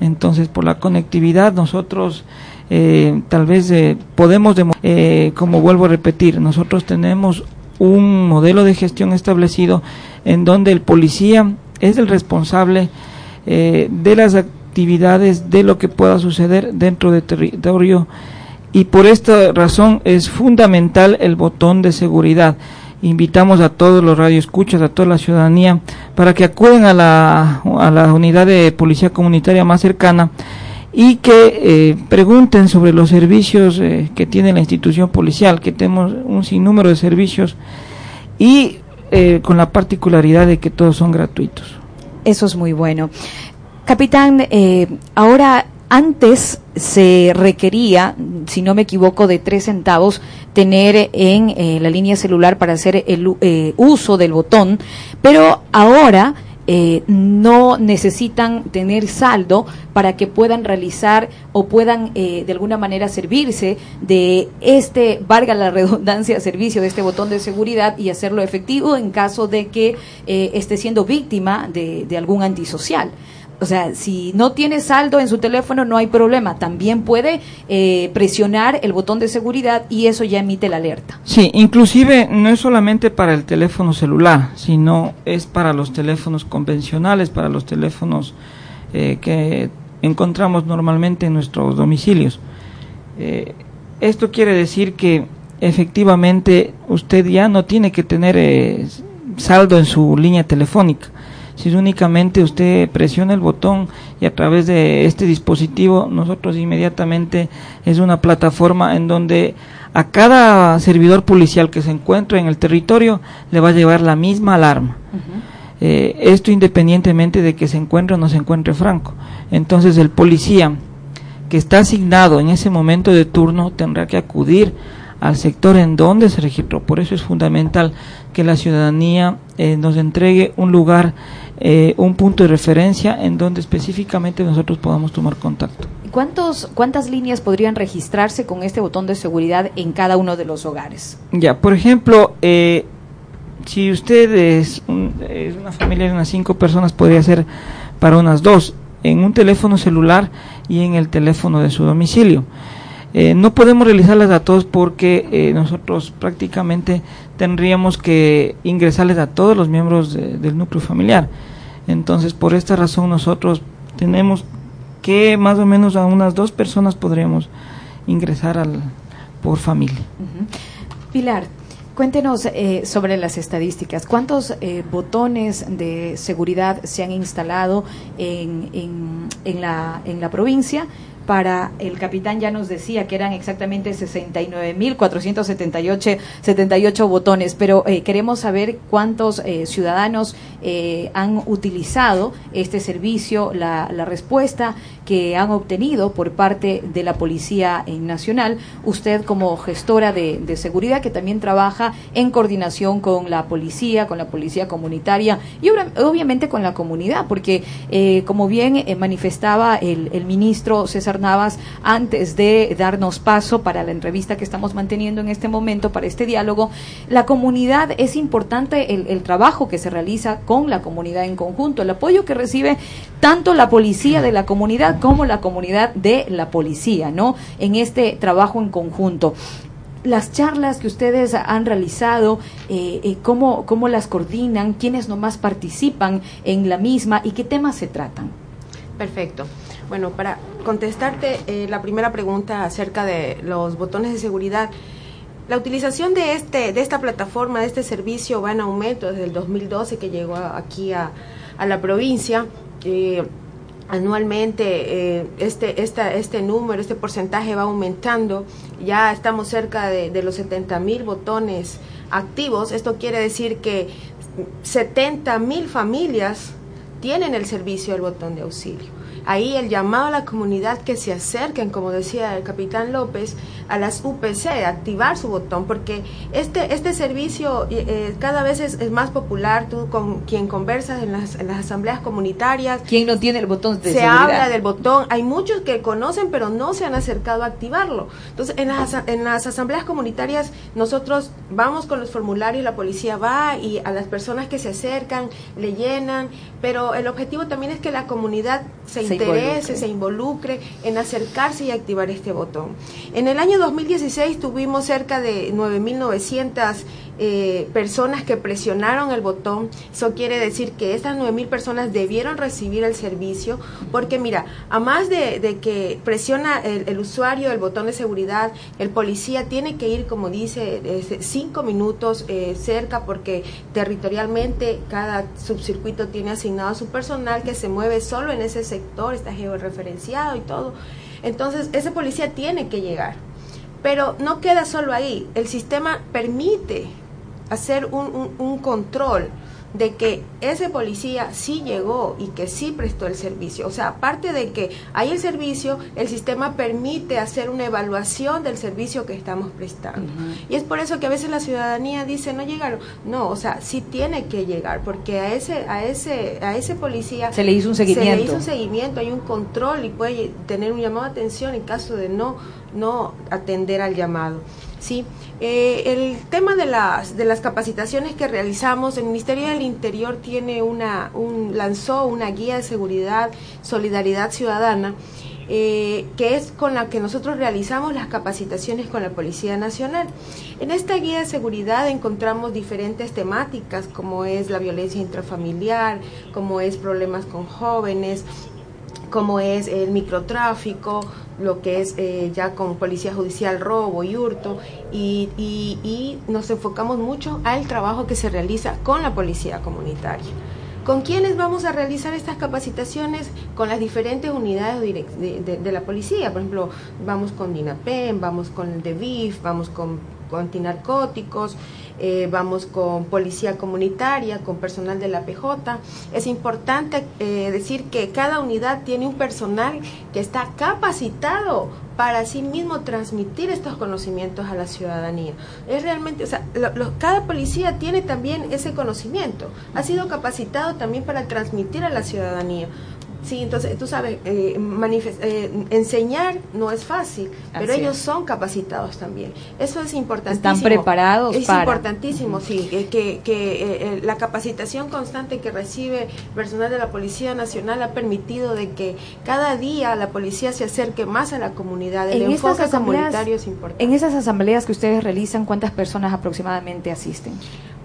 Entonces, por la conectividad nosotros eh, tal vez podemos, como vuelvo a repetir, nosotros tenemos un modelo de gestión establecido en donde el policía es el responsable eh, de las actividades de lo que pueda suceder dentro del territorio y por esta razón es fundamental el botón de seguridad. Invitamos a todos los radioescuchas, a toda la ciudadanía, para que acuden a la, a la unidad de policía comunitaria más cercana y que eh, pregunten sobre los servicios eh, que tiene la institución policial, que tenemos un sinnúmero de servicios y eh, con la particularidad de que todos son gratuitos. Eso es muy bueno. Capitán, ahora antes se requería, si no me equivoco, de tres centavos tener en la línea celular para hacer el uso del botón, pero ahora eh, no necesitan tener saldo para que puedan realizar o puedan eh, de alguna manera servirse de este, valga la redundancia, servicio de este botón de seguridad y hacerlo efectivo en caso de que eh, esté siendo víctima de algún antisocial. O sea, si no tiene saldo en su teléfono, no hay problema. También puede eh, presionar el botón de seguridad y eso ya emite la alerta. Sí, inclusive no es solamente para el teléfono celular, sino es para los teléfonos convencionales, para los teléfonos eh, que encontramos normalmente en nuestros domicilios. Eh, esto quiere decir que efectivamente usted ya no tiene que tener saldo en su línea telefónica si únicamente usted presiona el botón y a través de este dispositivo nosotros inmediatamente es una plataforma en donde a cada servidor policial que se encuentre en el territorio le va a llevar la misma alarma. Eh, esto independientemente de que se encuentre o no se encuentre franco. Entonces el policía que está asignado en ese momento de turno tendrá que acudir al sector en donde se registró. Por eso es fundamental que la ciudadanía eh, nos entregue un lugar, eh, un punto de referencia en donde específicamente nosotros podamos tomar contacto. ¿Cuántos, ¿Cuántas líneas podrían registrarse con este botón de seguridad en cada uno de los hogares? Ya, por ejemplo, eh, si usted es, es, una familia de unas cinco personas, podría ser para unas dos, en un teléfono celular y en el teléfono de su domicilio. Eh, no podemos realizarlas a todos porque eh, nosotros prácticamente tendríamos que ingresarles a todos los miembros del núcleo familiar. Entonces, por esta razón nosotros tenemos que más o menos a unas dos personas podríamos ingresar al, por familia. Pilar, cuéntenos eh, sobre las estadísticas. ¿Cuántos eh, botones de seguridad se han instalado en, en, en, la, en la provincia? Para el capitán ya nos decía que eran exactamente 69.478 78 botones, pero eh, queremos saber cuántos eh, ciudadanos eh, han utilizado este servicio, la, respuesta que han obtenido por parte de la Policía Nacional. Usted como gestora de, seguridad que también trabaja en coordinación con la policía, con la policía comunitaria y obviamente con la comunidad, porque como bien manifestaba el, ministro César Navas antes de darnos paso para la entrevista que estamos manteniendo en este momento, para este diálogo. La comunidad es importante el trabajo que se realiza con la comunidad en conjunto, el apoyo que recibe tanto la policía de la comunidad como la comunidad de la policía, ¿no? En este trabajo en conjunto las charlas que ustedes han realizado, eh, eh, cómo, cómo las coordinan, quiénes nomás participan en la misma y qué temas se tratan. Perfecto. Bueno, para contestarte eh, la primera pregunta acerca de los botones de seguridad, la utilización de, este, de esta plataforma, de este servicio, va en aumento desde el 2012 que llegó aquí a, a la provincia. Anualmente eh, este, esta, este número, este porcentaje va aumentando. Ya estamos cerca de, de los 70 mil botones activos. Esto quiere decir que 70 mil familias tienen el servicio del botón de auxilio ahí el llamado a la comunidad que se acerquen, como decía el capitán López, a las UPC, activar su botón, porque este, este servicio eh, cada vez es, más popular, tú con quien conversas en las, en las asambleas comunitarias. ¿Quién no tiene el botón de Se habla del botón, hay muchos que conocen pero no se han acercado a activarlo. Entonces, en las, en las asambleas comunitarias nosotros vamos con los formularios, la policía va y a las personas que se acercan le llenan, pero el objetivo también es que la comunidad se, se interese, se involucre en acercarse y activar este botón. En el año 2016 tuvimos cerca de 9.900 eh, personas que presionaron el botón. Eso quiere decir que estas 9.000 personas debieron recibir el servicio porque mira, a más de, que presiona el, usuario el botón de seguridad, el policía tiene que ir, como dice, cinco minutos eh, cerca porque territorialmente cada subcircuito tiene asignado a su personal que se mueve solo en ese sector, está georreferenciado y todo. Entonces, ese policía tiene que llegar. Pero no queda solo ahí. El sistema permite hacer un, un, control de que ese policía sí llegó y que sí prestó el servicio. O sea, aparte de que hay el servicio, el sistema permite hacer una evaluación del servicio que estamos prestando. Y es por eso que a veces la ciudadanía dice, no llegaron. No, o sea, sí tiene que llegar, porque a ese, a ese, a ese policía se le hizo un seguimiento. Se le hizo un seguimiento, hay un control y puede tener un llamado de atención en caso de no, no atender al llamado. Sí, eh, el tema de las, de las capacitaciones que realizamos, el Ministerio del Interior tiene una, un, lanzó una guía de seguridad, solidaridad ciudadana, eh, que es con la que nosotros realizamos las capacitaciones con la Policía Nacional. En esta guía de seguridad encontramos diferentes temáticas, como es la violencia intrafamiliar, como es problemas con jóvenes, como es el microtráfico, lo que es eh, ya con policía judicial, robo y hurto, y, y, nos enfocamos mucho al trabajo que se realiza con la policía comunitaria. ¿Con quiénes vamos a realizar estas capacitaciones? Con las diferentes unidades de, la policía. Por ejemplo, vamos con DINAPEN, vamos con el DEVIF, vamos con antinarcóticos, eh, vamos con policía comunitaria, con personal de la PJ. Es importante eh, decir que cada unidad tiene un personal que está capacitado para sí mismo transmitir estos conocimientos a la ciudadanía. Es realmente, o sea, cada policía tiene también ese conocimiento, ha sido capacitado también para transmitir a la ciudadanía. Sí, entonces tú sabes, eh, eh, enseñar no es fácil, pero ellos son capacitados también. Eso es importantísimo. Están preparados es importantísimo, sí, que, que la capacitación constante que recibe personal de la Policía Nacional ha permitido de que cada día la policía se acerque más a la comunidad. El en enfoque comunitario es importante. En esas asambleas que ustedes realizan, ¿cuántas personas aproximadamente asisten?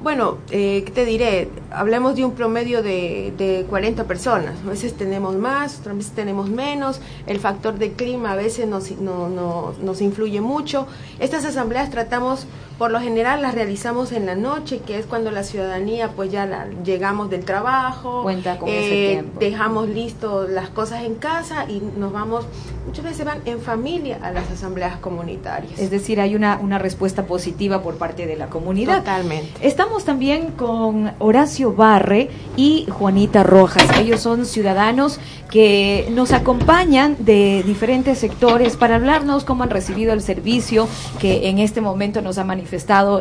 Bueno, eh, ¿qué te diré? Hablemos de un promedio de, de 40 personas. A veces tenemos más, otras veces tenemos menos. El factor de clima a veces nos, no, no, nos influye mucho. Estas asambleas tratamos por lo general las realizamos en la noche, que es cuando la ciudadanía pues ya llegamos del trabajo, Cuenta con eh, dejamos listo las cosas en casa y nos vamos, muchas veces van en familia a las asambleas comunitarias. Es decir, hay una, una respuesta positiva por parte de la comunidad. Totalmente. Estamos también con Horacio Barre y Juanita Rojas. Ellos son ciudadanos que nos acompañan de diferentes sectores para hablarnos cómo han recibido el servicio que en este momento nos ha manifestado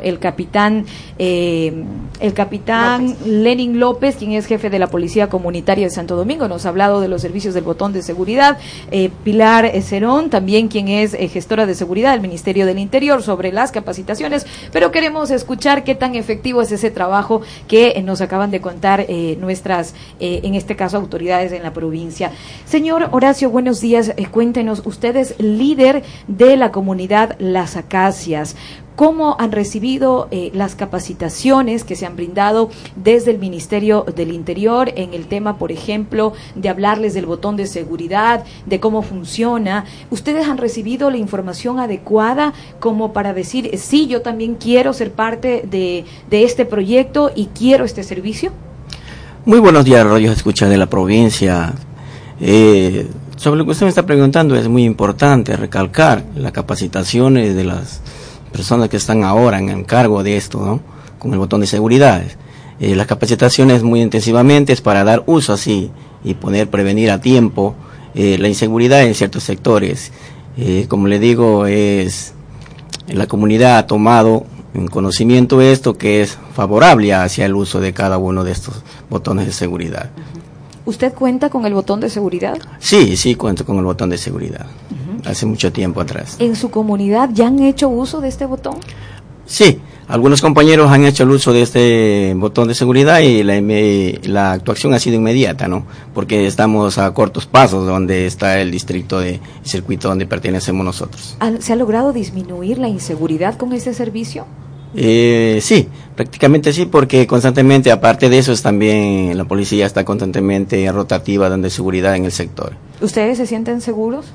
el capitán eh, el capitán Lenin López, quien es jefe de la Policía Comunitaria de Santo Domingo, nos ha hablado de los servicios del botón de seguridad. Eh, Pilar Cerón, también quien es eh, gestora de seguridad del Ministerio del Interior, sobre las capacitaciones, pero queremos escuchar qué tan efectivo es ese trabajo que nos acaban de contar nuestras, en este caso, autoridades en la provincia. Señor Horacio, buenos días. Cuéntenos, usted es líder de la comunidad Las Acacias. ¿Cómo han recibido eh, las capacitaciones que se han brindado desde el Ministerio del Interior en el tema, por ejemplo, de hablarles del botón de seguridad, de cómo funciona? ¿Ustedes han recibido la información adecuada como para decir, sí, yo también quiero ser parte de, este proyecto y quiero este servicio? Muy buenos días, Radio Escucha de la provincia. Eh, sobre lo que usted me está preguntando es muy importante recalcar las capacitaciones de las personas que están ahora en cargo de esto, ¿no? Con el botón de seguridad. Eh, las capacitaciones muy intensivamente es para dar uso así y poder prevenir a tiempo eh, la inseguridad en ciertos sectores. Eh, como le digo, es la comunidad ha tomado en conocimiento esto que es favorable hacia el uso de cada uno de estos botones de seguridad. ¿Usted cuenta con el botón de seguridad? Sí, sí, cuento con el botón de seguridad. Hace mucho tiempo atrás. ¿En su comunidad ya han hecho uso de este botón? Sí, algunos compañeros han hecho el uso de este botón de seguridad y la, la, actuación ha sido inmediata, ¿no? Porque estamos a cortos pasos donde está el distrito de circuito donde pertenecemos nosotros. ¿Se ha logrado disminuir la inseguridad con este servicio? Eh, sí, prácticamente sí, porque constantemente, aparte de eso, es también la policía está constantemente rotativa dando seguridad en el sector. ¿Ustedes se sienten seguros?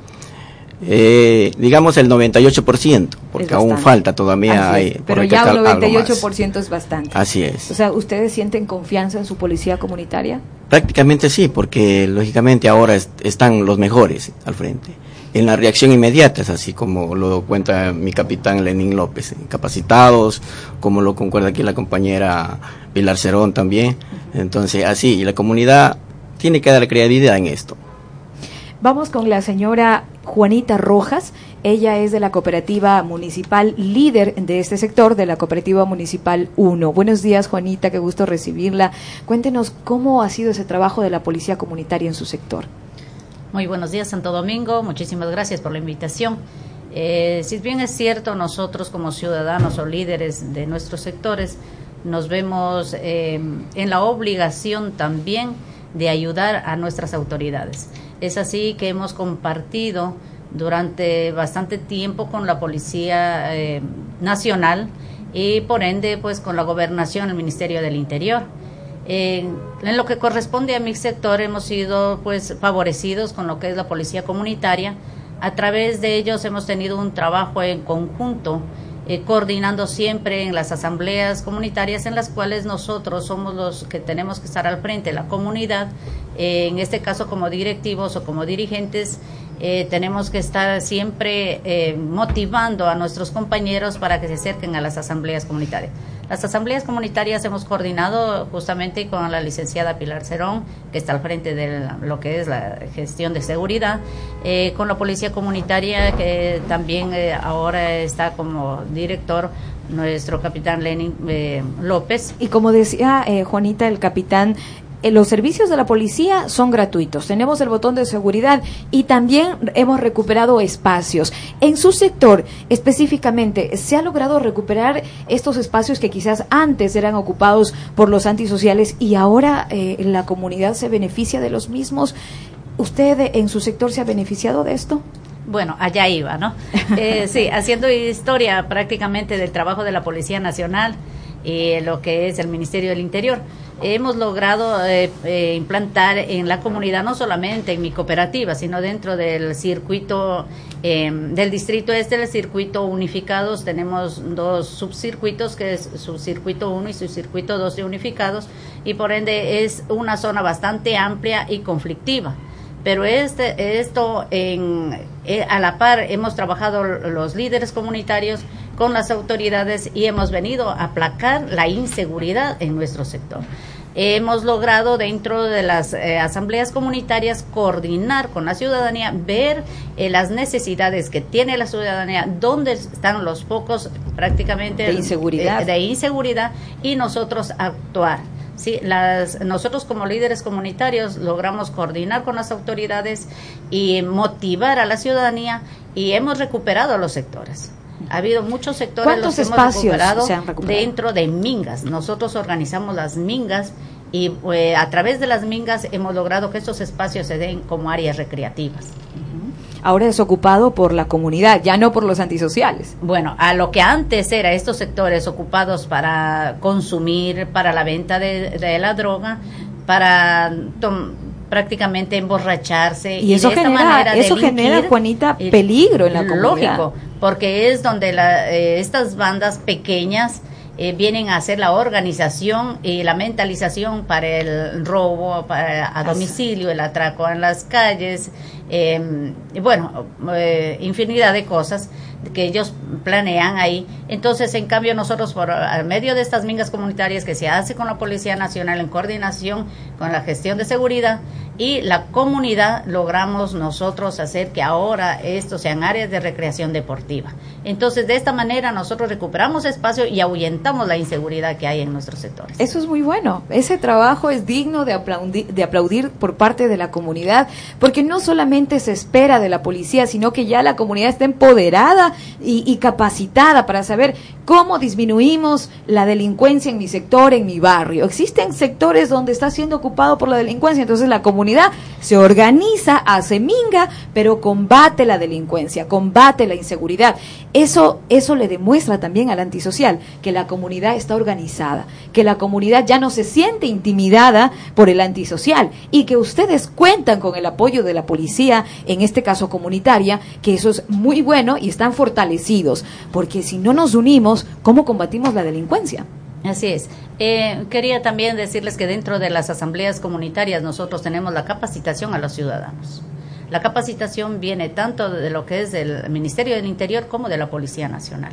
Eh, digamos el 98%, porque aún falta todavía. Hay, pero ya el 98% es bastante. Así es. O sea, ¿ustedes sienten confianza en su policía comunitaria? Prácticamente sí, porque lógicamente ahora están los mejores al frente en la reacción inmediata, es así como lo cuenta mi capitán Lenín López, capacitados, como lo concuerda aquí la compañera Pilar Cerón también. Entonces, así, y la comunidad tiene que dar credibilidad en esto. Vamos con la señora Juanita Rojas. Ella es de la cooperativa municipal líder de este sector, de la cooperativa municipal 1. Buenos días, Juanita, qué gusto recibirla. Cuéntenos cómo ha sido ese trabajo de la policía comunitaria en su sector. Muy buenos días, Santo Domingo. Muchísimas gracias por la invitación. Eh, si bien es cierto, nosotros como ciudadanos o líderes de nuestros sectores nos vemos eh, en la obligación también de ayudar a nuestras autoridades. Es así que hemos compartido durante bastante tiempo con la Policía eh, Nacional y por ende pues con la Gobernación, el Ministerio del Interior en lo que corresponde a mi sector hemos sido pues favorecidos con lo que es la policía comunitaria. A través de ellos hemos tenido un trabajo en conjunto, eh, coordinando siempre en las asambleas comunitarias en las cuales nosotros somos los que tenemos que estar al frente la comunidad, eh, en este caso como directivos o como dirigentes, eh, tenemos que estar siempre eh, motivando a nuestros compañeros para que se acerquen a las asambleas comunitarias. Las asambleas comunitarias hemos coordinado justamente con la licenciada Pilar Cerón, que está al frente de lo que es la gestión de seguridad, eh, con la policía comunitaria, que también ahora está como director nuestro capitán Lenin López. Y como decía Juanita, el capitán los servicios de la policía son gratuitos. Tenemos el botón de seguridad y también hemos recuperado espacios. En su sector, específicamente, ¿se ha logrado recuperar estos espacios que quizás antes eran ocupados por los antisociales y ahora eh, la comunidad se beneficia de los mismos? ¿Usted en su sector se ha beneficiado de esto? Bueno, allá iba, ¿no? Eh, sí, haciendo historia prácticamente del trabajo de la Policía Nacional y lo que es el Ministerio del Interior hemos logrado eh, eh, implantar en la comunidad, no solamente en mi cooperativa, sino dentro del circuito em, del distrito este, del circuito unificados, tenemos dos subcircuitos, que es subcircuito 1 y subcircuito 2 unificados, y por ende es una zona bastante amplia y conflictiva. Pero este, esto, en, eh, a la par, hemos trabajado los líderes comunitarios con las autoridades y hemos venido a aplacar la inseguridad en nuestro sector. Hemos logrado dentro de las eh, asambleas comunitarias coordinar con la ciudadanía, ver eh, las necesidades que tiene la ciudadanía, dónde están los focos prácticamente de inseguridad, de inseguridad y nosotros actuar. Sí, las, nosotros como líderes comunitarios logramos coordinar con las autoridades y motivar a la ciudadanía y hemos recuperado los sectores. Ha habido muchos sectores los que hemos se han recuperado dentro de mingas. Nosotros organizamos las mingas y eh, a través de las mingas hemos logrado que estos espacios se den como áreas recreativas. Ahora es ocupado por la comunidad, ya no por los antisociales. Bueno, a lo que antes era estos sectores ocupados para consumir, para la venta de, la droga, para prácticamente emborracharse. Y, eso genera, eso genera, Juanita, peligro en la comunidad. Lógico, porque es donde la, eh, estas bandas pequeñas eh, vienen a hacer la organización y la mentalización para el robo para, a domicilio, el atraco en las calles, eh, bueno, eh, infinidad de cosas que ellos planean ahí. Entonces, en cambio, nosotros por medio de estas mingas comunitarias que se hace con la Policía Nacional en coordinación con la gestión de seguridad y la comunidad, logramos nosotros hacer que ahora estos sean áreas de recreación deportiva. Entonces, de esta manera nosotros recuperamos espacio y ahuyentamos la inseguridad que hay en nuestros sectores. Eso es muy bueno. Ese trabajo es digno de aplaudir, de aplaudir por parte de la comunidad, porque no solamente se espera de la policía, sino que ya la comunidad está empoderada y, capacitada para saber cómo disminuimos la delincuencia en mi sector, en mi barrio. Existen sectores donde está siendo por la delincuencia, entonces la comunidad se organiza, hace minga, pero combate la delincuencia, combate la inseguridad. Eso, eso le demuestra también al antisocial que la comunidad está organizada, que la comunidad ya no se siente intimidada por el antisocial y que ustedes cuentan con el apoyo de la policía, en este caso comunitaria, que eso es muy bueno y están fortalecidos, porque si no nos unimos, ¿cómo combatimos la delincuencia? Así es. Eh, quería también decirles que dentro de las asambleas comunitarias nosotros tenemos la capacitación a los ciudadanos. La capacitación viene tanto de lo que es del Ministerio del Interior como de la Policía Nacional.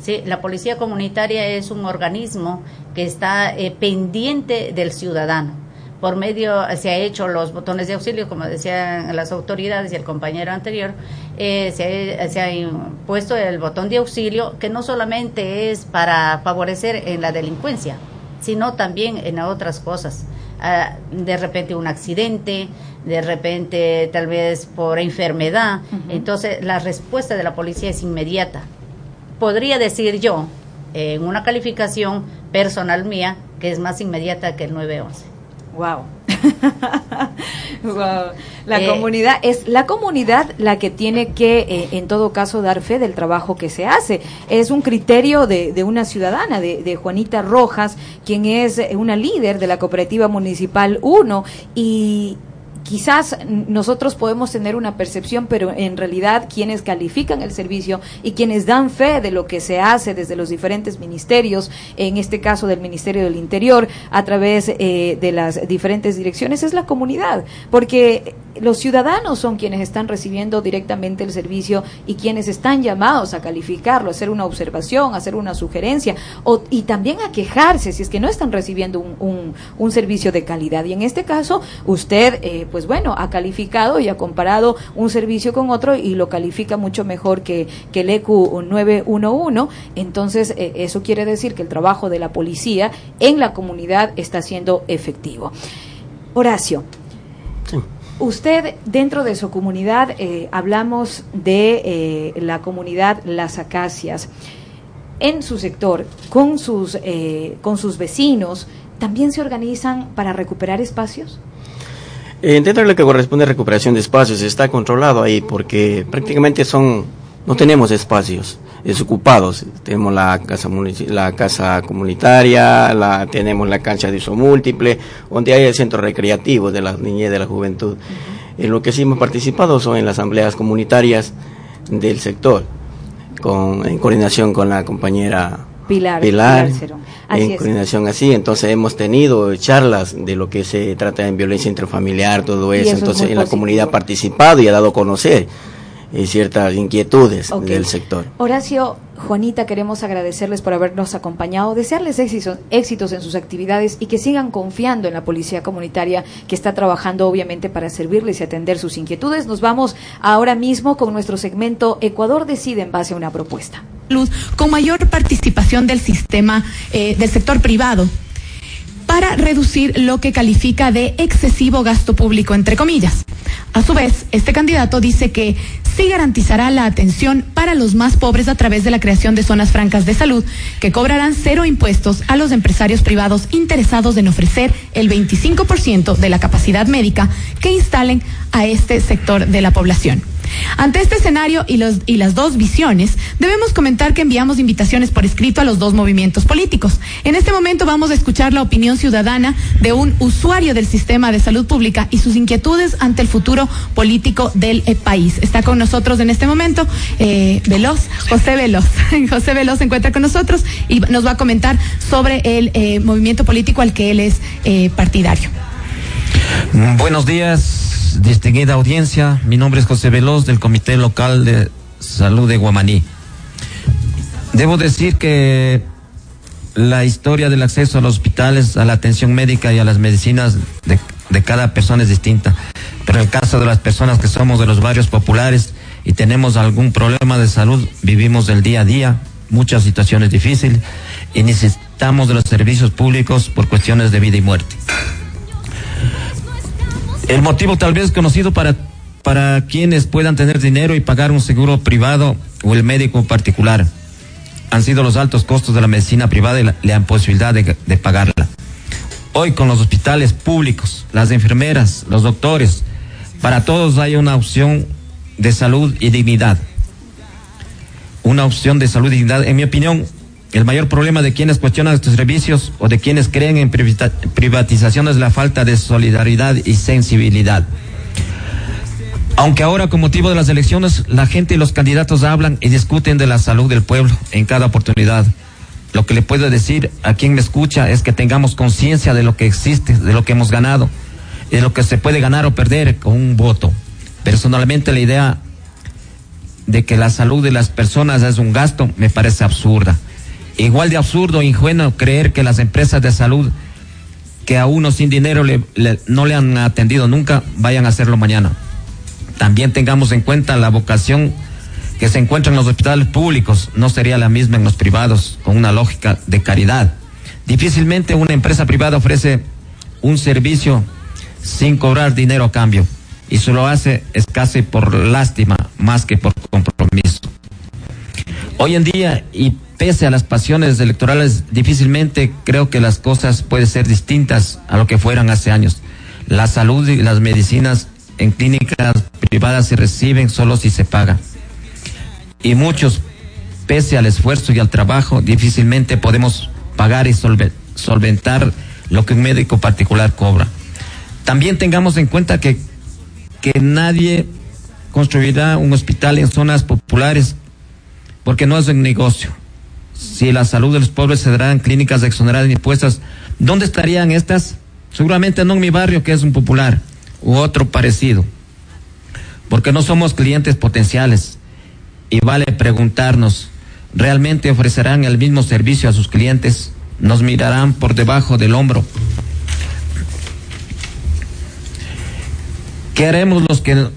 Sí, la Policía Comunitaria es un organismo que está eh, pendiente del ciudadano por medio, se ha hecho los botones de auxilio, como decían las autoridades y el compañero anterior, eh, se, ha, puesto el botón de auxilio que no solamente es para favorecer en la delincuencia, sino también en otras cosas. Ah, de repente un accidente, de repente tal vez por enfermedad. Entonces la respuesta de la policía es inmediata. Podría decir yo, en una calificación personal mía, que es más inmediata que el 911. Wow. La eh, comunidad es la comunidad la que tiene que, eh, en todo caso, dar fe del trabajo que se hace. Es un criterio de, de una ciudadana, de, de, Juanita Rojas, quien es una líder de la cooperativa municipal 1 y quizás nosotros podemos tener una percepción, pero en realidad quienes califican el servicio y quienes dan fe de lo que se hace desde los diferentes ministerios, en este caso del Ministerio del Interior, a través eh, de las diferentes direcciones, es la comunidad, porque los ciudadanos son quienes están recibiendo directamente el servicio y quienes están llamados a calificarlo, a hacer una observación, a hacer una sugerencia o, y también a quejarse si es que no están recibiendo un, servicio de calidad. Y en este caso, usted, eh, pues bueno, ha calificado y ha comparado un servicio con otro y lo califica mucho mejor que, que el EQ 911. Entonces, eh, eso quiere decir que el trabajo de la policía en la comunidad está siendo efectivo. Horacio, usted dentro de su comunidad, eh, hablamos de eh, la comunidad Las Acacias, en su sector, con sus, eh, con sus vecinos, ¿también se organizan para recuperar espacios? dentro de lo que corresponde a recuperación de espacios, está controlado ahí porque prácticamente son, no tenemos espacios desocupados. Tenemos la casa, la casa comunitaria, la, tenemos la cancha de uso múltiple, donde hay el centro recreativo de la niñez y de la juventud. En lo que sí hemos participado son en las asambleas comunitarias del sector, con, en coordinación con la compañera Pilar, Pilar, en coordinación así, entonces hemos tenido charlas de lo que se trata en violencia intrafamiliar, todo eso, entonces en la comunidad ha participado y ha dado a conocer y ciertas inquietudes del sector. Horacio, Juanita, queremos agradecerles por habernos acompañado, desearles éxitos, éxitos en sus actividades y que sigan confiando en la policía comunitaria que está trabajando obviamente para servirles y atender sus inquietudes. Nos vamos ahora mismo con nuestro segmento Ecuador decide en base a una propuesta. Luz, con mayor participación del sistema eh, del sector privado para reducir lo que califica de excesivo gasto público, entre comillas. A su vez, este candidato dice que sí garantizará la atención para los más pobres a través de la creación de zonas francas de salud que cobrarán cero impuestos a los empresarios privados interesados en ofrecer el 25% de la capacidad médica que instalen a este sector de la población. Ante este escenario y, los, y las dos visiones, debemos comentar que enviamos invitaciones por escrito a los dos movimientos políticos. En este momento vamos a escuchar la opinión ciudadana de un usuario del sistema de salud pública y sus inquietudes ante el futuro político del eh, país. Está con nosotros en este momento eh, Veloz, José Veloz. José Veloz se encuentra con nosotros y nos va a comentar sobre el eh, movimiento político al que él es partidario. Buenos días, distinguida audiencia, mi nombre es José Veloz del Comité Local de Salud de Guamaní. Debo decir que la historia del acceso a los hospitales, a la atención médica y a las medicinas de, de cada persona es distinta. Pero en el caso de las personas que somos de los barrios populares y tenemos algún problema de salud, vivimos del día a día, muchas situaciones difíciles y necesitamos de los servicios públicos por cuestiones de vida y muerte. El motivo tal vez conocido para, para quienes puedan tener dinero y pagar un seguro privado o el médico particular. Han sido los altos costos de la medicina privada y la, la imposibilidad de, de pagarla. Hoy con los hospitales públicos, las enfermeras, los doctores, para todos hay una opción de salud y dignidad. Una opción de salud y dignidad. En mi opinión, el mayor problema de quienes cuestionan estos servicios o de quienes creen en privatización es la falta de solidaridad y sensibilidad. Aunque ahora con motivo de las elecciones la gente y los candidatos hablan y discuten de la salud del pueblo en cada oportunidad. Lo que le puedo decir a quien me escucha es que tengamos conciencia de lo que existe, de lo que hemos ganado, de lo que se puede ganar o perder con un voto. Personalmente la idea de que la salud de las personas es un gasto me parece absurda. Igual de absurdo e ingenuo creer que las empresas de salud que a uno sin dinero no le han atendido nunca vayan a hacerlo mañana. También tengamos en cuenta la vocación que se encuentra en los hospitales públicos, no sería la misma en los privados, con una lógica de caridad. Difícilmente una empresa privada ofrece un servicio sin cobrar dinero a cambio, y se lo hace es casi por lástima más que por compromiso. Hoy en día, y pese a las pasiones electorales, difícilmente creo que las cosas pueden ser distintas a lo que fueran hace años. La salud y las medicinas en clínicas privadas se reciben solo si se paga. Y muchos, pese al esfuerzo y al trabajo, difícilmente podemos pagar y solventar lo que un médico particular cobra. También tengamos en cuenta que, que nadie construirá un hospital en zonas populares porque no es un negocio si la salud de los pobres se dará en clínicas exoneradas de impuestos, ¿dónde estarían estas? Seguramente no en mi barrio, que es un popular, u otro parecido. porque no somos clientes potenciales. Y vale preguntarnos, ¿realmente ofrecerán el mismo servicio a sus clientes? ¿Nos mirarán por debajo del hombro? ¿Qué haremos los que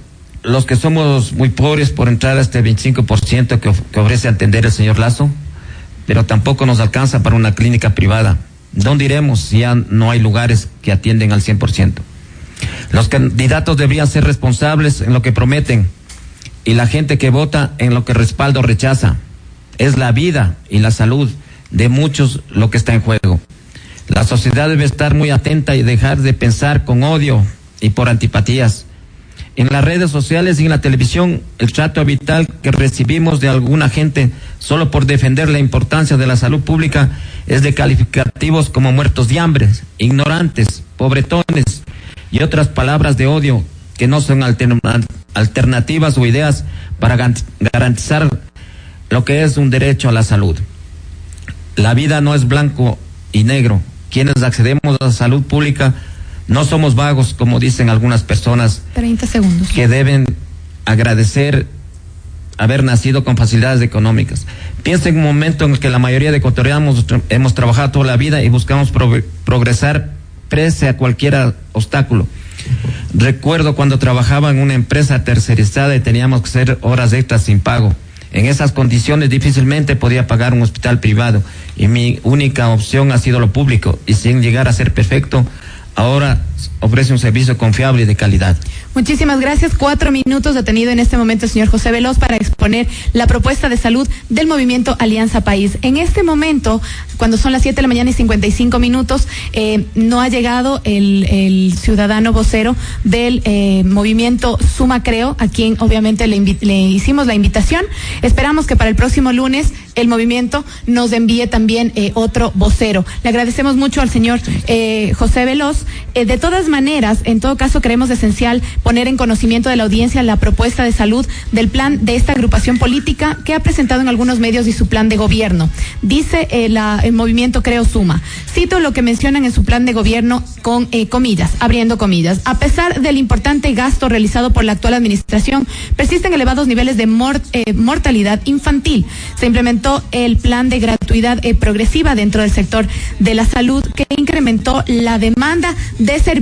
los que somos muy pobres por entrar a este 25% que, ofrece atender el señor Lazo? Pero tampoco nos alcanza para una clínica privada. ¿Dónde iremos si ya no hay lugares que atienden al 100%? Los candidatos deberían ser responsables en lo que prometen y la gente que vota en lo que respalda o rechaza. Es la vida y la salud de muchos lo que está en juego. La sociedad debe estar muy atenta y dejar de pensar con odio y por antipatías. En las redes sociales y en la televisión, el trato habitual que recibimos de alguna gente solo por defender la importancia de la salud pública es de calificativos como muertos de hambre, ignorantes, pobretones y otras palabras de odio que no son alternativas o ideas para garantizar lo que es un derecho a la salud. La vida no es blanco y negro. Quienes accedemos a la salud pública no somos vagos, como dicen algunas personas. 30 segundos. Que deben agradecer haber nacido con facilidades económicas. Piensa en un momento en el que la mayoría de ecuatorianos hemos trabajado toda la vida y buscamos progresar pese a cualquier obstáculo. Recuerdo cuando trabajaba en una empresa tercerizada y teníamos que hacer horas extras sin pago. En esas condiciones difícilmente podía pagar un hospital privado y mi única opción ha sido lo público y sin llegar a ser perfecto, ahora ofrece un servicio confiable y de calidad. Muchísimas gracias. Cuatro minutos detenido en este momento el señor José Veloz para exponer la propuesta de salud del movimiento Alianza País. En este momento, cuando son las siete de la mañana y 55 minutos, eh, no ha llegado el, ciudadano vocero del eh, movimiento Suma Creo, a quien obviamente le, hicimos la invitación. Esperamos que para el próximo lunes el movimiento nos envíe también eh, otro vocero. Le agradecemos mucho al señor José Veloz. de todas maneras, en todo caso, creemos esencial poner en conocimiento de la audiencia la propuesta de salud del plan de esta agrupación política que ha presentado en algunos medios y su plan de gobierno. Dice eh, el movimiento Creo Suma. Cito lo que mencionan en su plan de gobierno con eh, comillas, abriendo comillas. A pesar del importante gasto realizado por la actual administración, persisten elevados niveles de eh, mortalidad infantil. Se implementó el plan de gratuidad progresiva dentro del sector de la salud que incrementó la demanda de servicios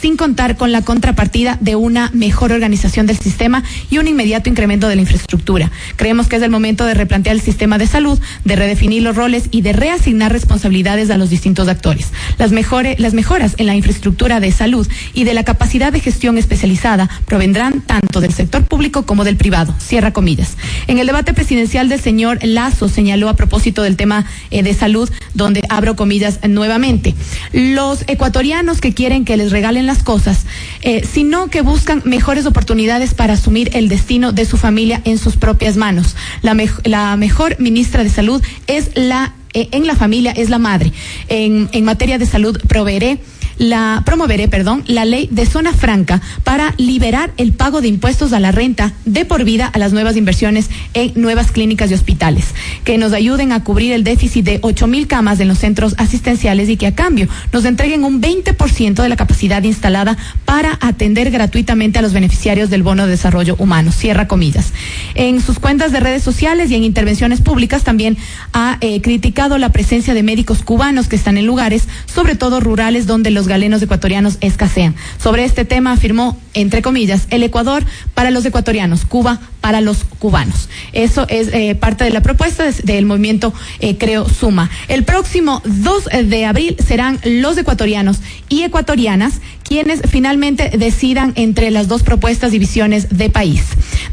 sin contar con la contrapartida de una mejor organización del sistema y un inmediato incremento de la infraestructura. Creemos que es el momento de replantear el sistema de salud, de redefinir los roles y de reasignar responsabilidades a los distintos actores. Las, las mejoras en la infraestructura de salud y de la capacidad de gestión especializada provendrán tanto del sector público como del privado. Cierra comillas. En el debate presidencial del señor Lazo señaló a propósito del tema eh, de salud, donde abro comillas nuevamente. Los ecuatorianos que quieren que les regalen las cosas, eh, sino que buscan mejores oportunidades para asumir el destino de su familia en sus propias manos. La, mejor ministra de Salud es la, eh, en la familia es la madre. En, en materia de salud proveeré la promoveré, perdón, la ley de zona franca para liberar el pago de impuestos a la renta de por vida a las nuevas inversiones en nuevas clínicas y hospitales, que nos ayuden a cubrir el déficit de ocho mil camas en los centros asistenciales y que a cambio nos entreguen un 20% de la capacidad instalada para atender gratuitamente a los beneficiarios del bono de desarrollo humano. Cierra comillas. En sus cuentas de redes sociales y en intervenciones públicas también ha eh, criticado la presencia de médicos cubanos que están en lugares, sobre todo rurales, donde los galenos ecuatorianos escasean. Sobre este tema afirmó, entre comillas, el Ecuador para los ecuatorianos, Cuba para los cubanos. Eso es eh, parte de la propuesta del movimiento eh, Creo Suma. El próximo 2 de abril serán los ecuatorianos y ecuatorianas quienes finalmente decidan entre las dos propuestas y visiones de país.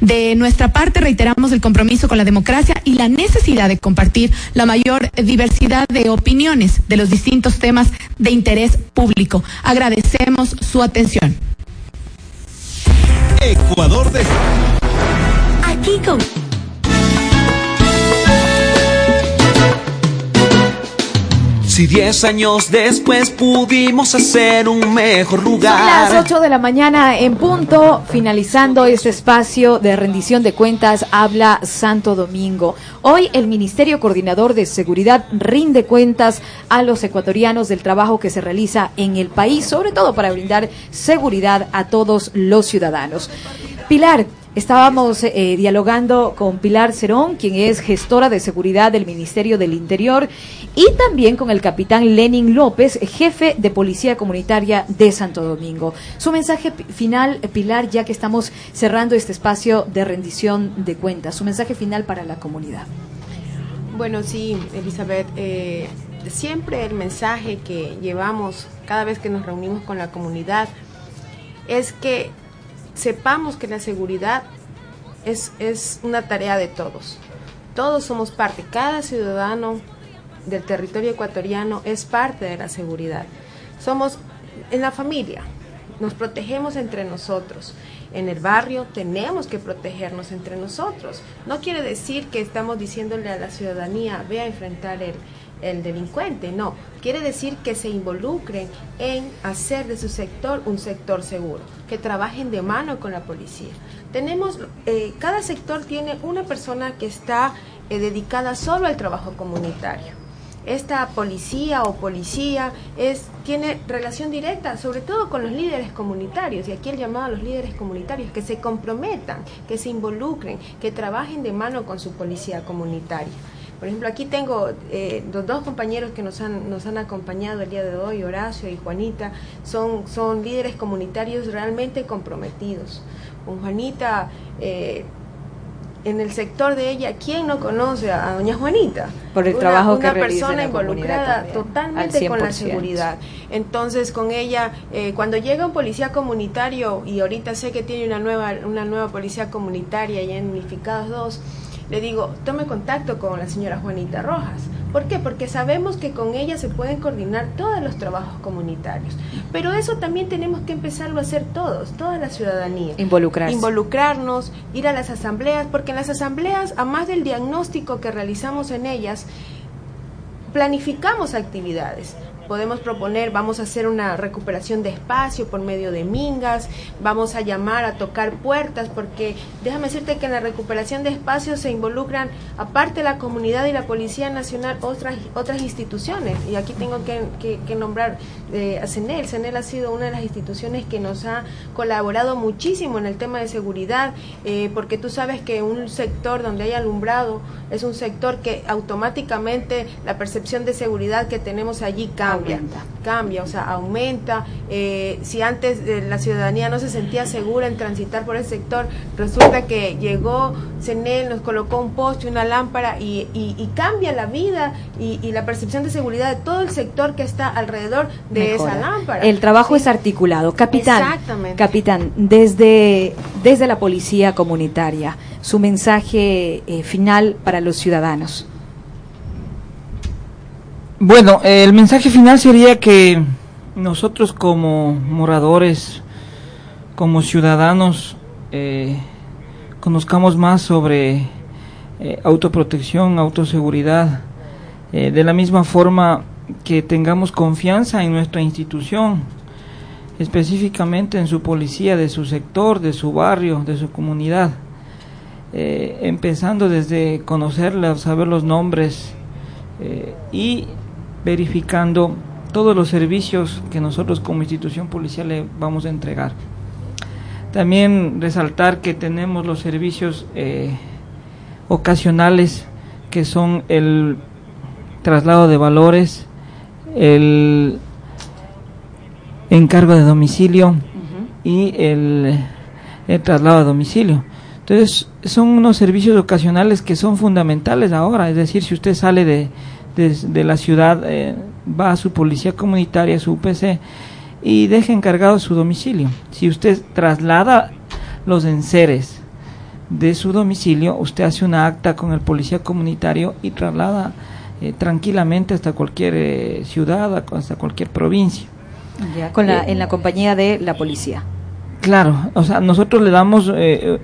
De nuestra parte reiteramos el compromiso con la democracia y la necesidad de compartir la mayor diversidad de opiniones de los distintos temas de interés público. Agradecemos su atención. Ecuador de... Aquí con... Si diez años después pudimos hacer un mejor lugar. Son las 8 de la mañana en punto, finalizando este espacio de rendición de cuentas, habla Santo Domingo. Hoy el Ministerio Coordinador de Seguridad rinde cuentas a los ecuatorianos del trabajo que se realiza en el país, sobre todo para brindar seguridad a todos los ciudadanos. Pilar, Estábamos eh, dialogando con Pilar Cerón, quien es gestora de seguridad del Ministerio del Interior, y también con el capitán Lenin López, jefe de Policía Comunitaria de Santo Domingo. Su mensaje final, Pilar, ya que estamos cerrando este espacio de rendición de cuentas, su mensaje final para la comunidad. Bueno, sí, Elizabeth, eh, siempre el mensaje que llevamos cada vez que nos reunimos con la comunidad es que sepamos que la seguridad es, es una tarea de todos. Todos somos parte, cada ciudadano del territorio ecuatoriano es parte de la seguridad. Somos en la familia, nos protegemos entre nosotros. En el barrio tenemos que protegernos entre nosotros. No quiere decir que estamos diciéndole a la ciudadanía, ve a enfrentar el, el delincuente, no. Quiere decir que se involucren en hacer de su sector un sector seguro, que trabajen de mano con la policía. Tenemos, eh, cada sector tiene una persona que está eh, dedicada solo al trabajo comunitario. Esta policía o policía es, tiene relación directa, sobre todo con los líderes comunitarios, y aquí el llamado a los líderes comunitarios, que se comprometan, que se involucren, que trabajen de mano con su policía comunitaria. Por ejemplo, aquí tengo eh, los dos compañeros que nos han, nos han acompañado el día de hoy, Horacio y Juanita, son, son líderes comunitarios realmente comprometidos. Con Juanita, eh, en el sector de ella, ¿quién no conoce a, doña Juanita? Por el trabajo que Una persona involucrada totalmente con la seguridad. Entonces, con ella, eh, cuando llega un policía comunitario, y ahorita sé que tiene una nueva, una nueva policía comunitaria, ya en Unificados 2, le digo, tome contacto con la señora Juanita Rojas. ¿Por qué? Porque sabemos que con ella se pueden coordinar todos los trabajos comunitarios. Pero eso también tenemos que empezarlo a hacer todos, toda la ciudadanía. Involucrarse. Involucrarnos, ir a las asambleas, porque en las asambleas, a más del diagnóstico que realizamos en ellas, planificamos actividades podemos proponer, vamos a hacer una recuperación de espacio por medio de mingas, vamos a llamar a tocar puertas, porque déjame decirte que en la recuperación de espacios se involucran, aparte la comunidad y la Policía Nacional, otras, otras instituciones. Y aquí tengo que, que, nombrar eh, a CENEL. CENEL ha sido una de las instituciones que nos ha colaborado muchísimo en el tema de seguridad, eh, porque tú sabes que un sector donde hay alumbrado es un sector que automáticamente la percepción de seguridad que tenemos allí cambia cambia, o sea, aumenta. Eh, si antes eh, la ciudadanía no se sentía segura en transitar por el sector, resulta que llegó CENEL, nos colocó un poste, una lámpara y, cambia la vida y, la percepción de seguridad de todo el sector que está alrededor de esa lámpara. El trabajo es articulado. Capitán, capitán, desde, desde la policía comunitaria, su mensaje eh, final para los ciudadanos. Bueno, el mensaje final sería que nosotros como moradores, como ciudadanos, eh, conozcamos más sobre eh, autoprotección, autoseguridad, eh, de la misma forma que tengamos confianza en nuestra institución, específicamente en su policía de su sector, de su barrio, de su comunidad, empezando desde conocerla, saber los nombres y verificando todos los servicios que nosotros como institución policial le vamos a entregar. También resaltar que tenemos los servicios eh, ocasionales que son el traslado de valores, el encargo de domicilio y el, el traslado de domicilio. Entonces, son unos servicios ocasionales que son fundamentales ahora, es decir, si usted sale de, de, la ciudad eh, va a su policía comunitaria, su UPC, y deja encargado su domicilio. Si usted traslada los enseres de su domicilio, usted hace una acta con el policía comunitario y traslada eh, tranquilamente hasta cualquier eh, ciudad, hasta cualquier provincia. con la, en la compañía de la policía. Claro, o sea, nosotros le damos,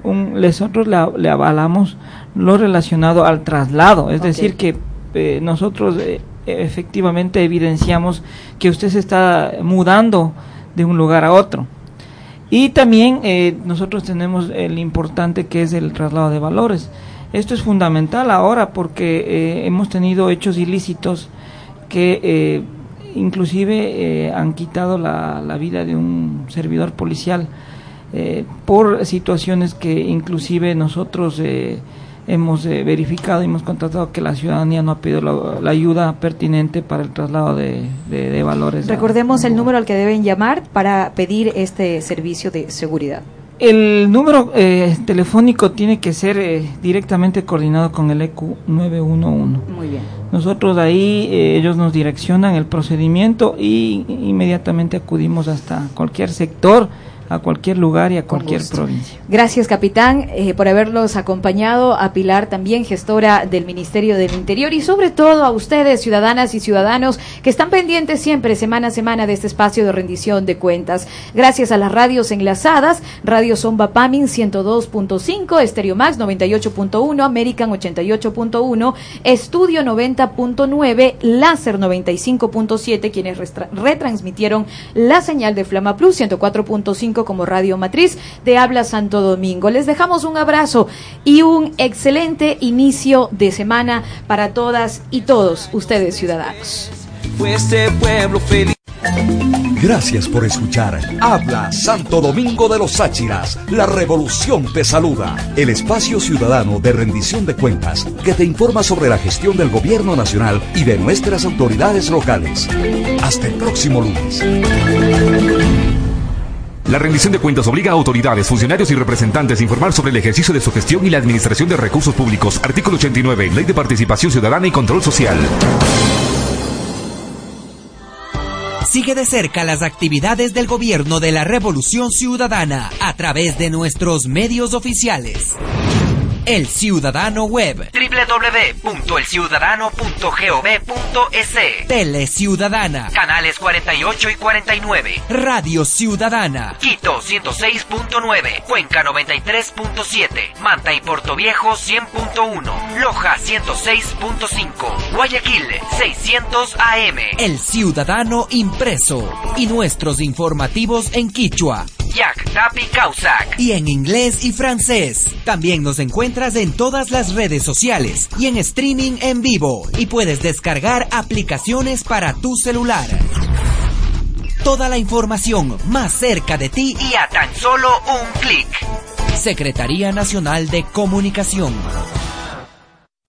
un, nosotros le, avalamos lo relacionado al traslado, es decir, que eh, nosotros eh, efectivamente evidenciamos que usted se está mudando de un lugar a otro. Y también eh, nosotros tenemos el importante que es el traslado de valores. Esto es fundamental ahora porque hemos tenido hechos ilícitos que inclusive han quitado la, la, vida de un servidor policial por situaciones que inclusive nosotros hemos eh, verificado y hemos contratado que la ciudadanía no ha pedido la, ayuda pertinente para el traslado de, de valores. Recordemos el número al que deben llamar para pedir este servicio de seguridad. El número eh, telefónico tiene que ser eh, directamente coordinado con el EQ 911. Muy bien. Nosotros ahí, eh, ellos nos direccionan el procedimiento y inmediatamente acudimos hasta cualquier sector a cualquier lugar y a cualquier provincia. Gracias, capitán, eh, por haberlos acompañado, a Pilar también, gestora del Ministerio del Interior, y sobre todo a ustedes, ciudadanas y ciudadanos, que están pendientes siempre, semana a semana, de este espacio de rendición de cuentas. Gracias a las radios enlazadas, Radio Somba Pamin 102.5, Estéreo Max 98.1, American 88.1, Estudio 90.9, Láser 95.7, quienes retransmitieron la señal de Flama Plus 104.5 como Radio Matriz de Habla Santo Domingo. Les dejamos un abrazo y un excelente inicio de semana para todas y todos ustedes ciudadanos. Este. Gracias por escuchar. Habla Santo Domingo de los Sáchiras. La revolución te saluda. El espacio ciudadano de rendición de cuentas que te informa sobre la gestión del gobierno nacional y de nuestras autoridades locales. Hasta el próximo lunes. La rendición de cuentas obliga a autoridades, funcionarios y representantes a informar sobre el ejercicio de su gestión y la administración de recursos públicos. Artículo 89, Ley de Participación Ciudadana y Control Social. Sigue de cerca las actividades del gobierno de la Revolución Ciudadana a través de nuestros medios oficiales. El Ciudadano Web. www.elciudadano.gov.es. Tele Ciudadana. Canales 48 y 49. Radio Ciudadana. Quito 106.9. Cuenca 93.7. Manta y Puerto Viejo 100.1. Loja 106.5. Guayaquil 600 AM. El Ciudadano Impreso. Y nuestros informativos en Quichua. Yak Tapi. Y en inglés y francés. También nos encuentras en todas las redes sociales y en streaming en vivo. Y puedes descargar aplicaciones para tu celular. Toda la información más cerca de ti y a tan solo un clic. Secretaría Nacional de Comunicación.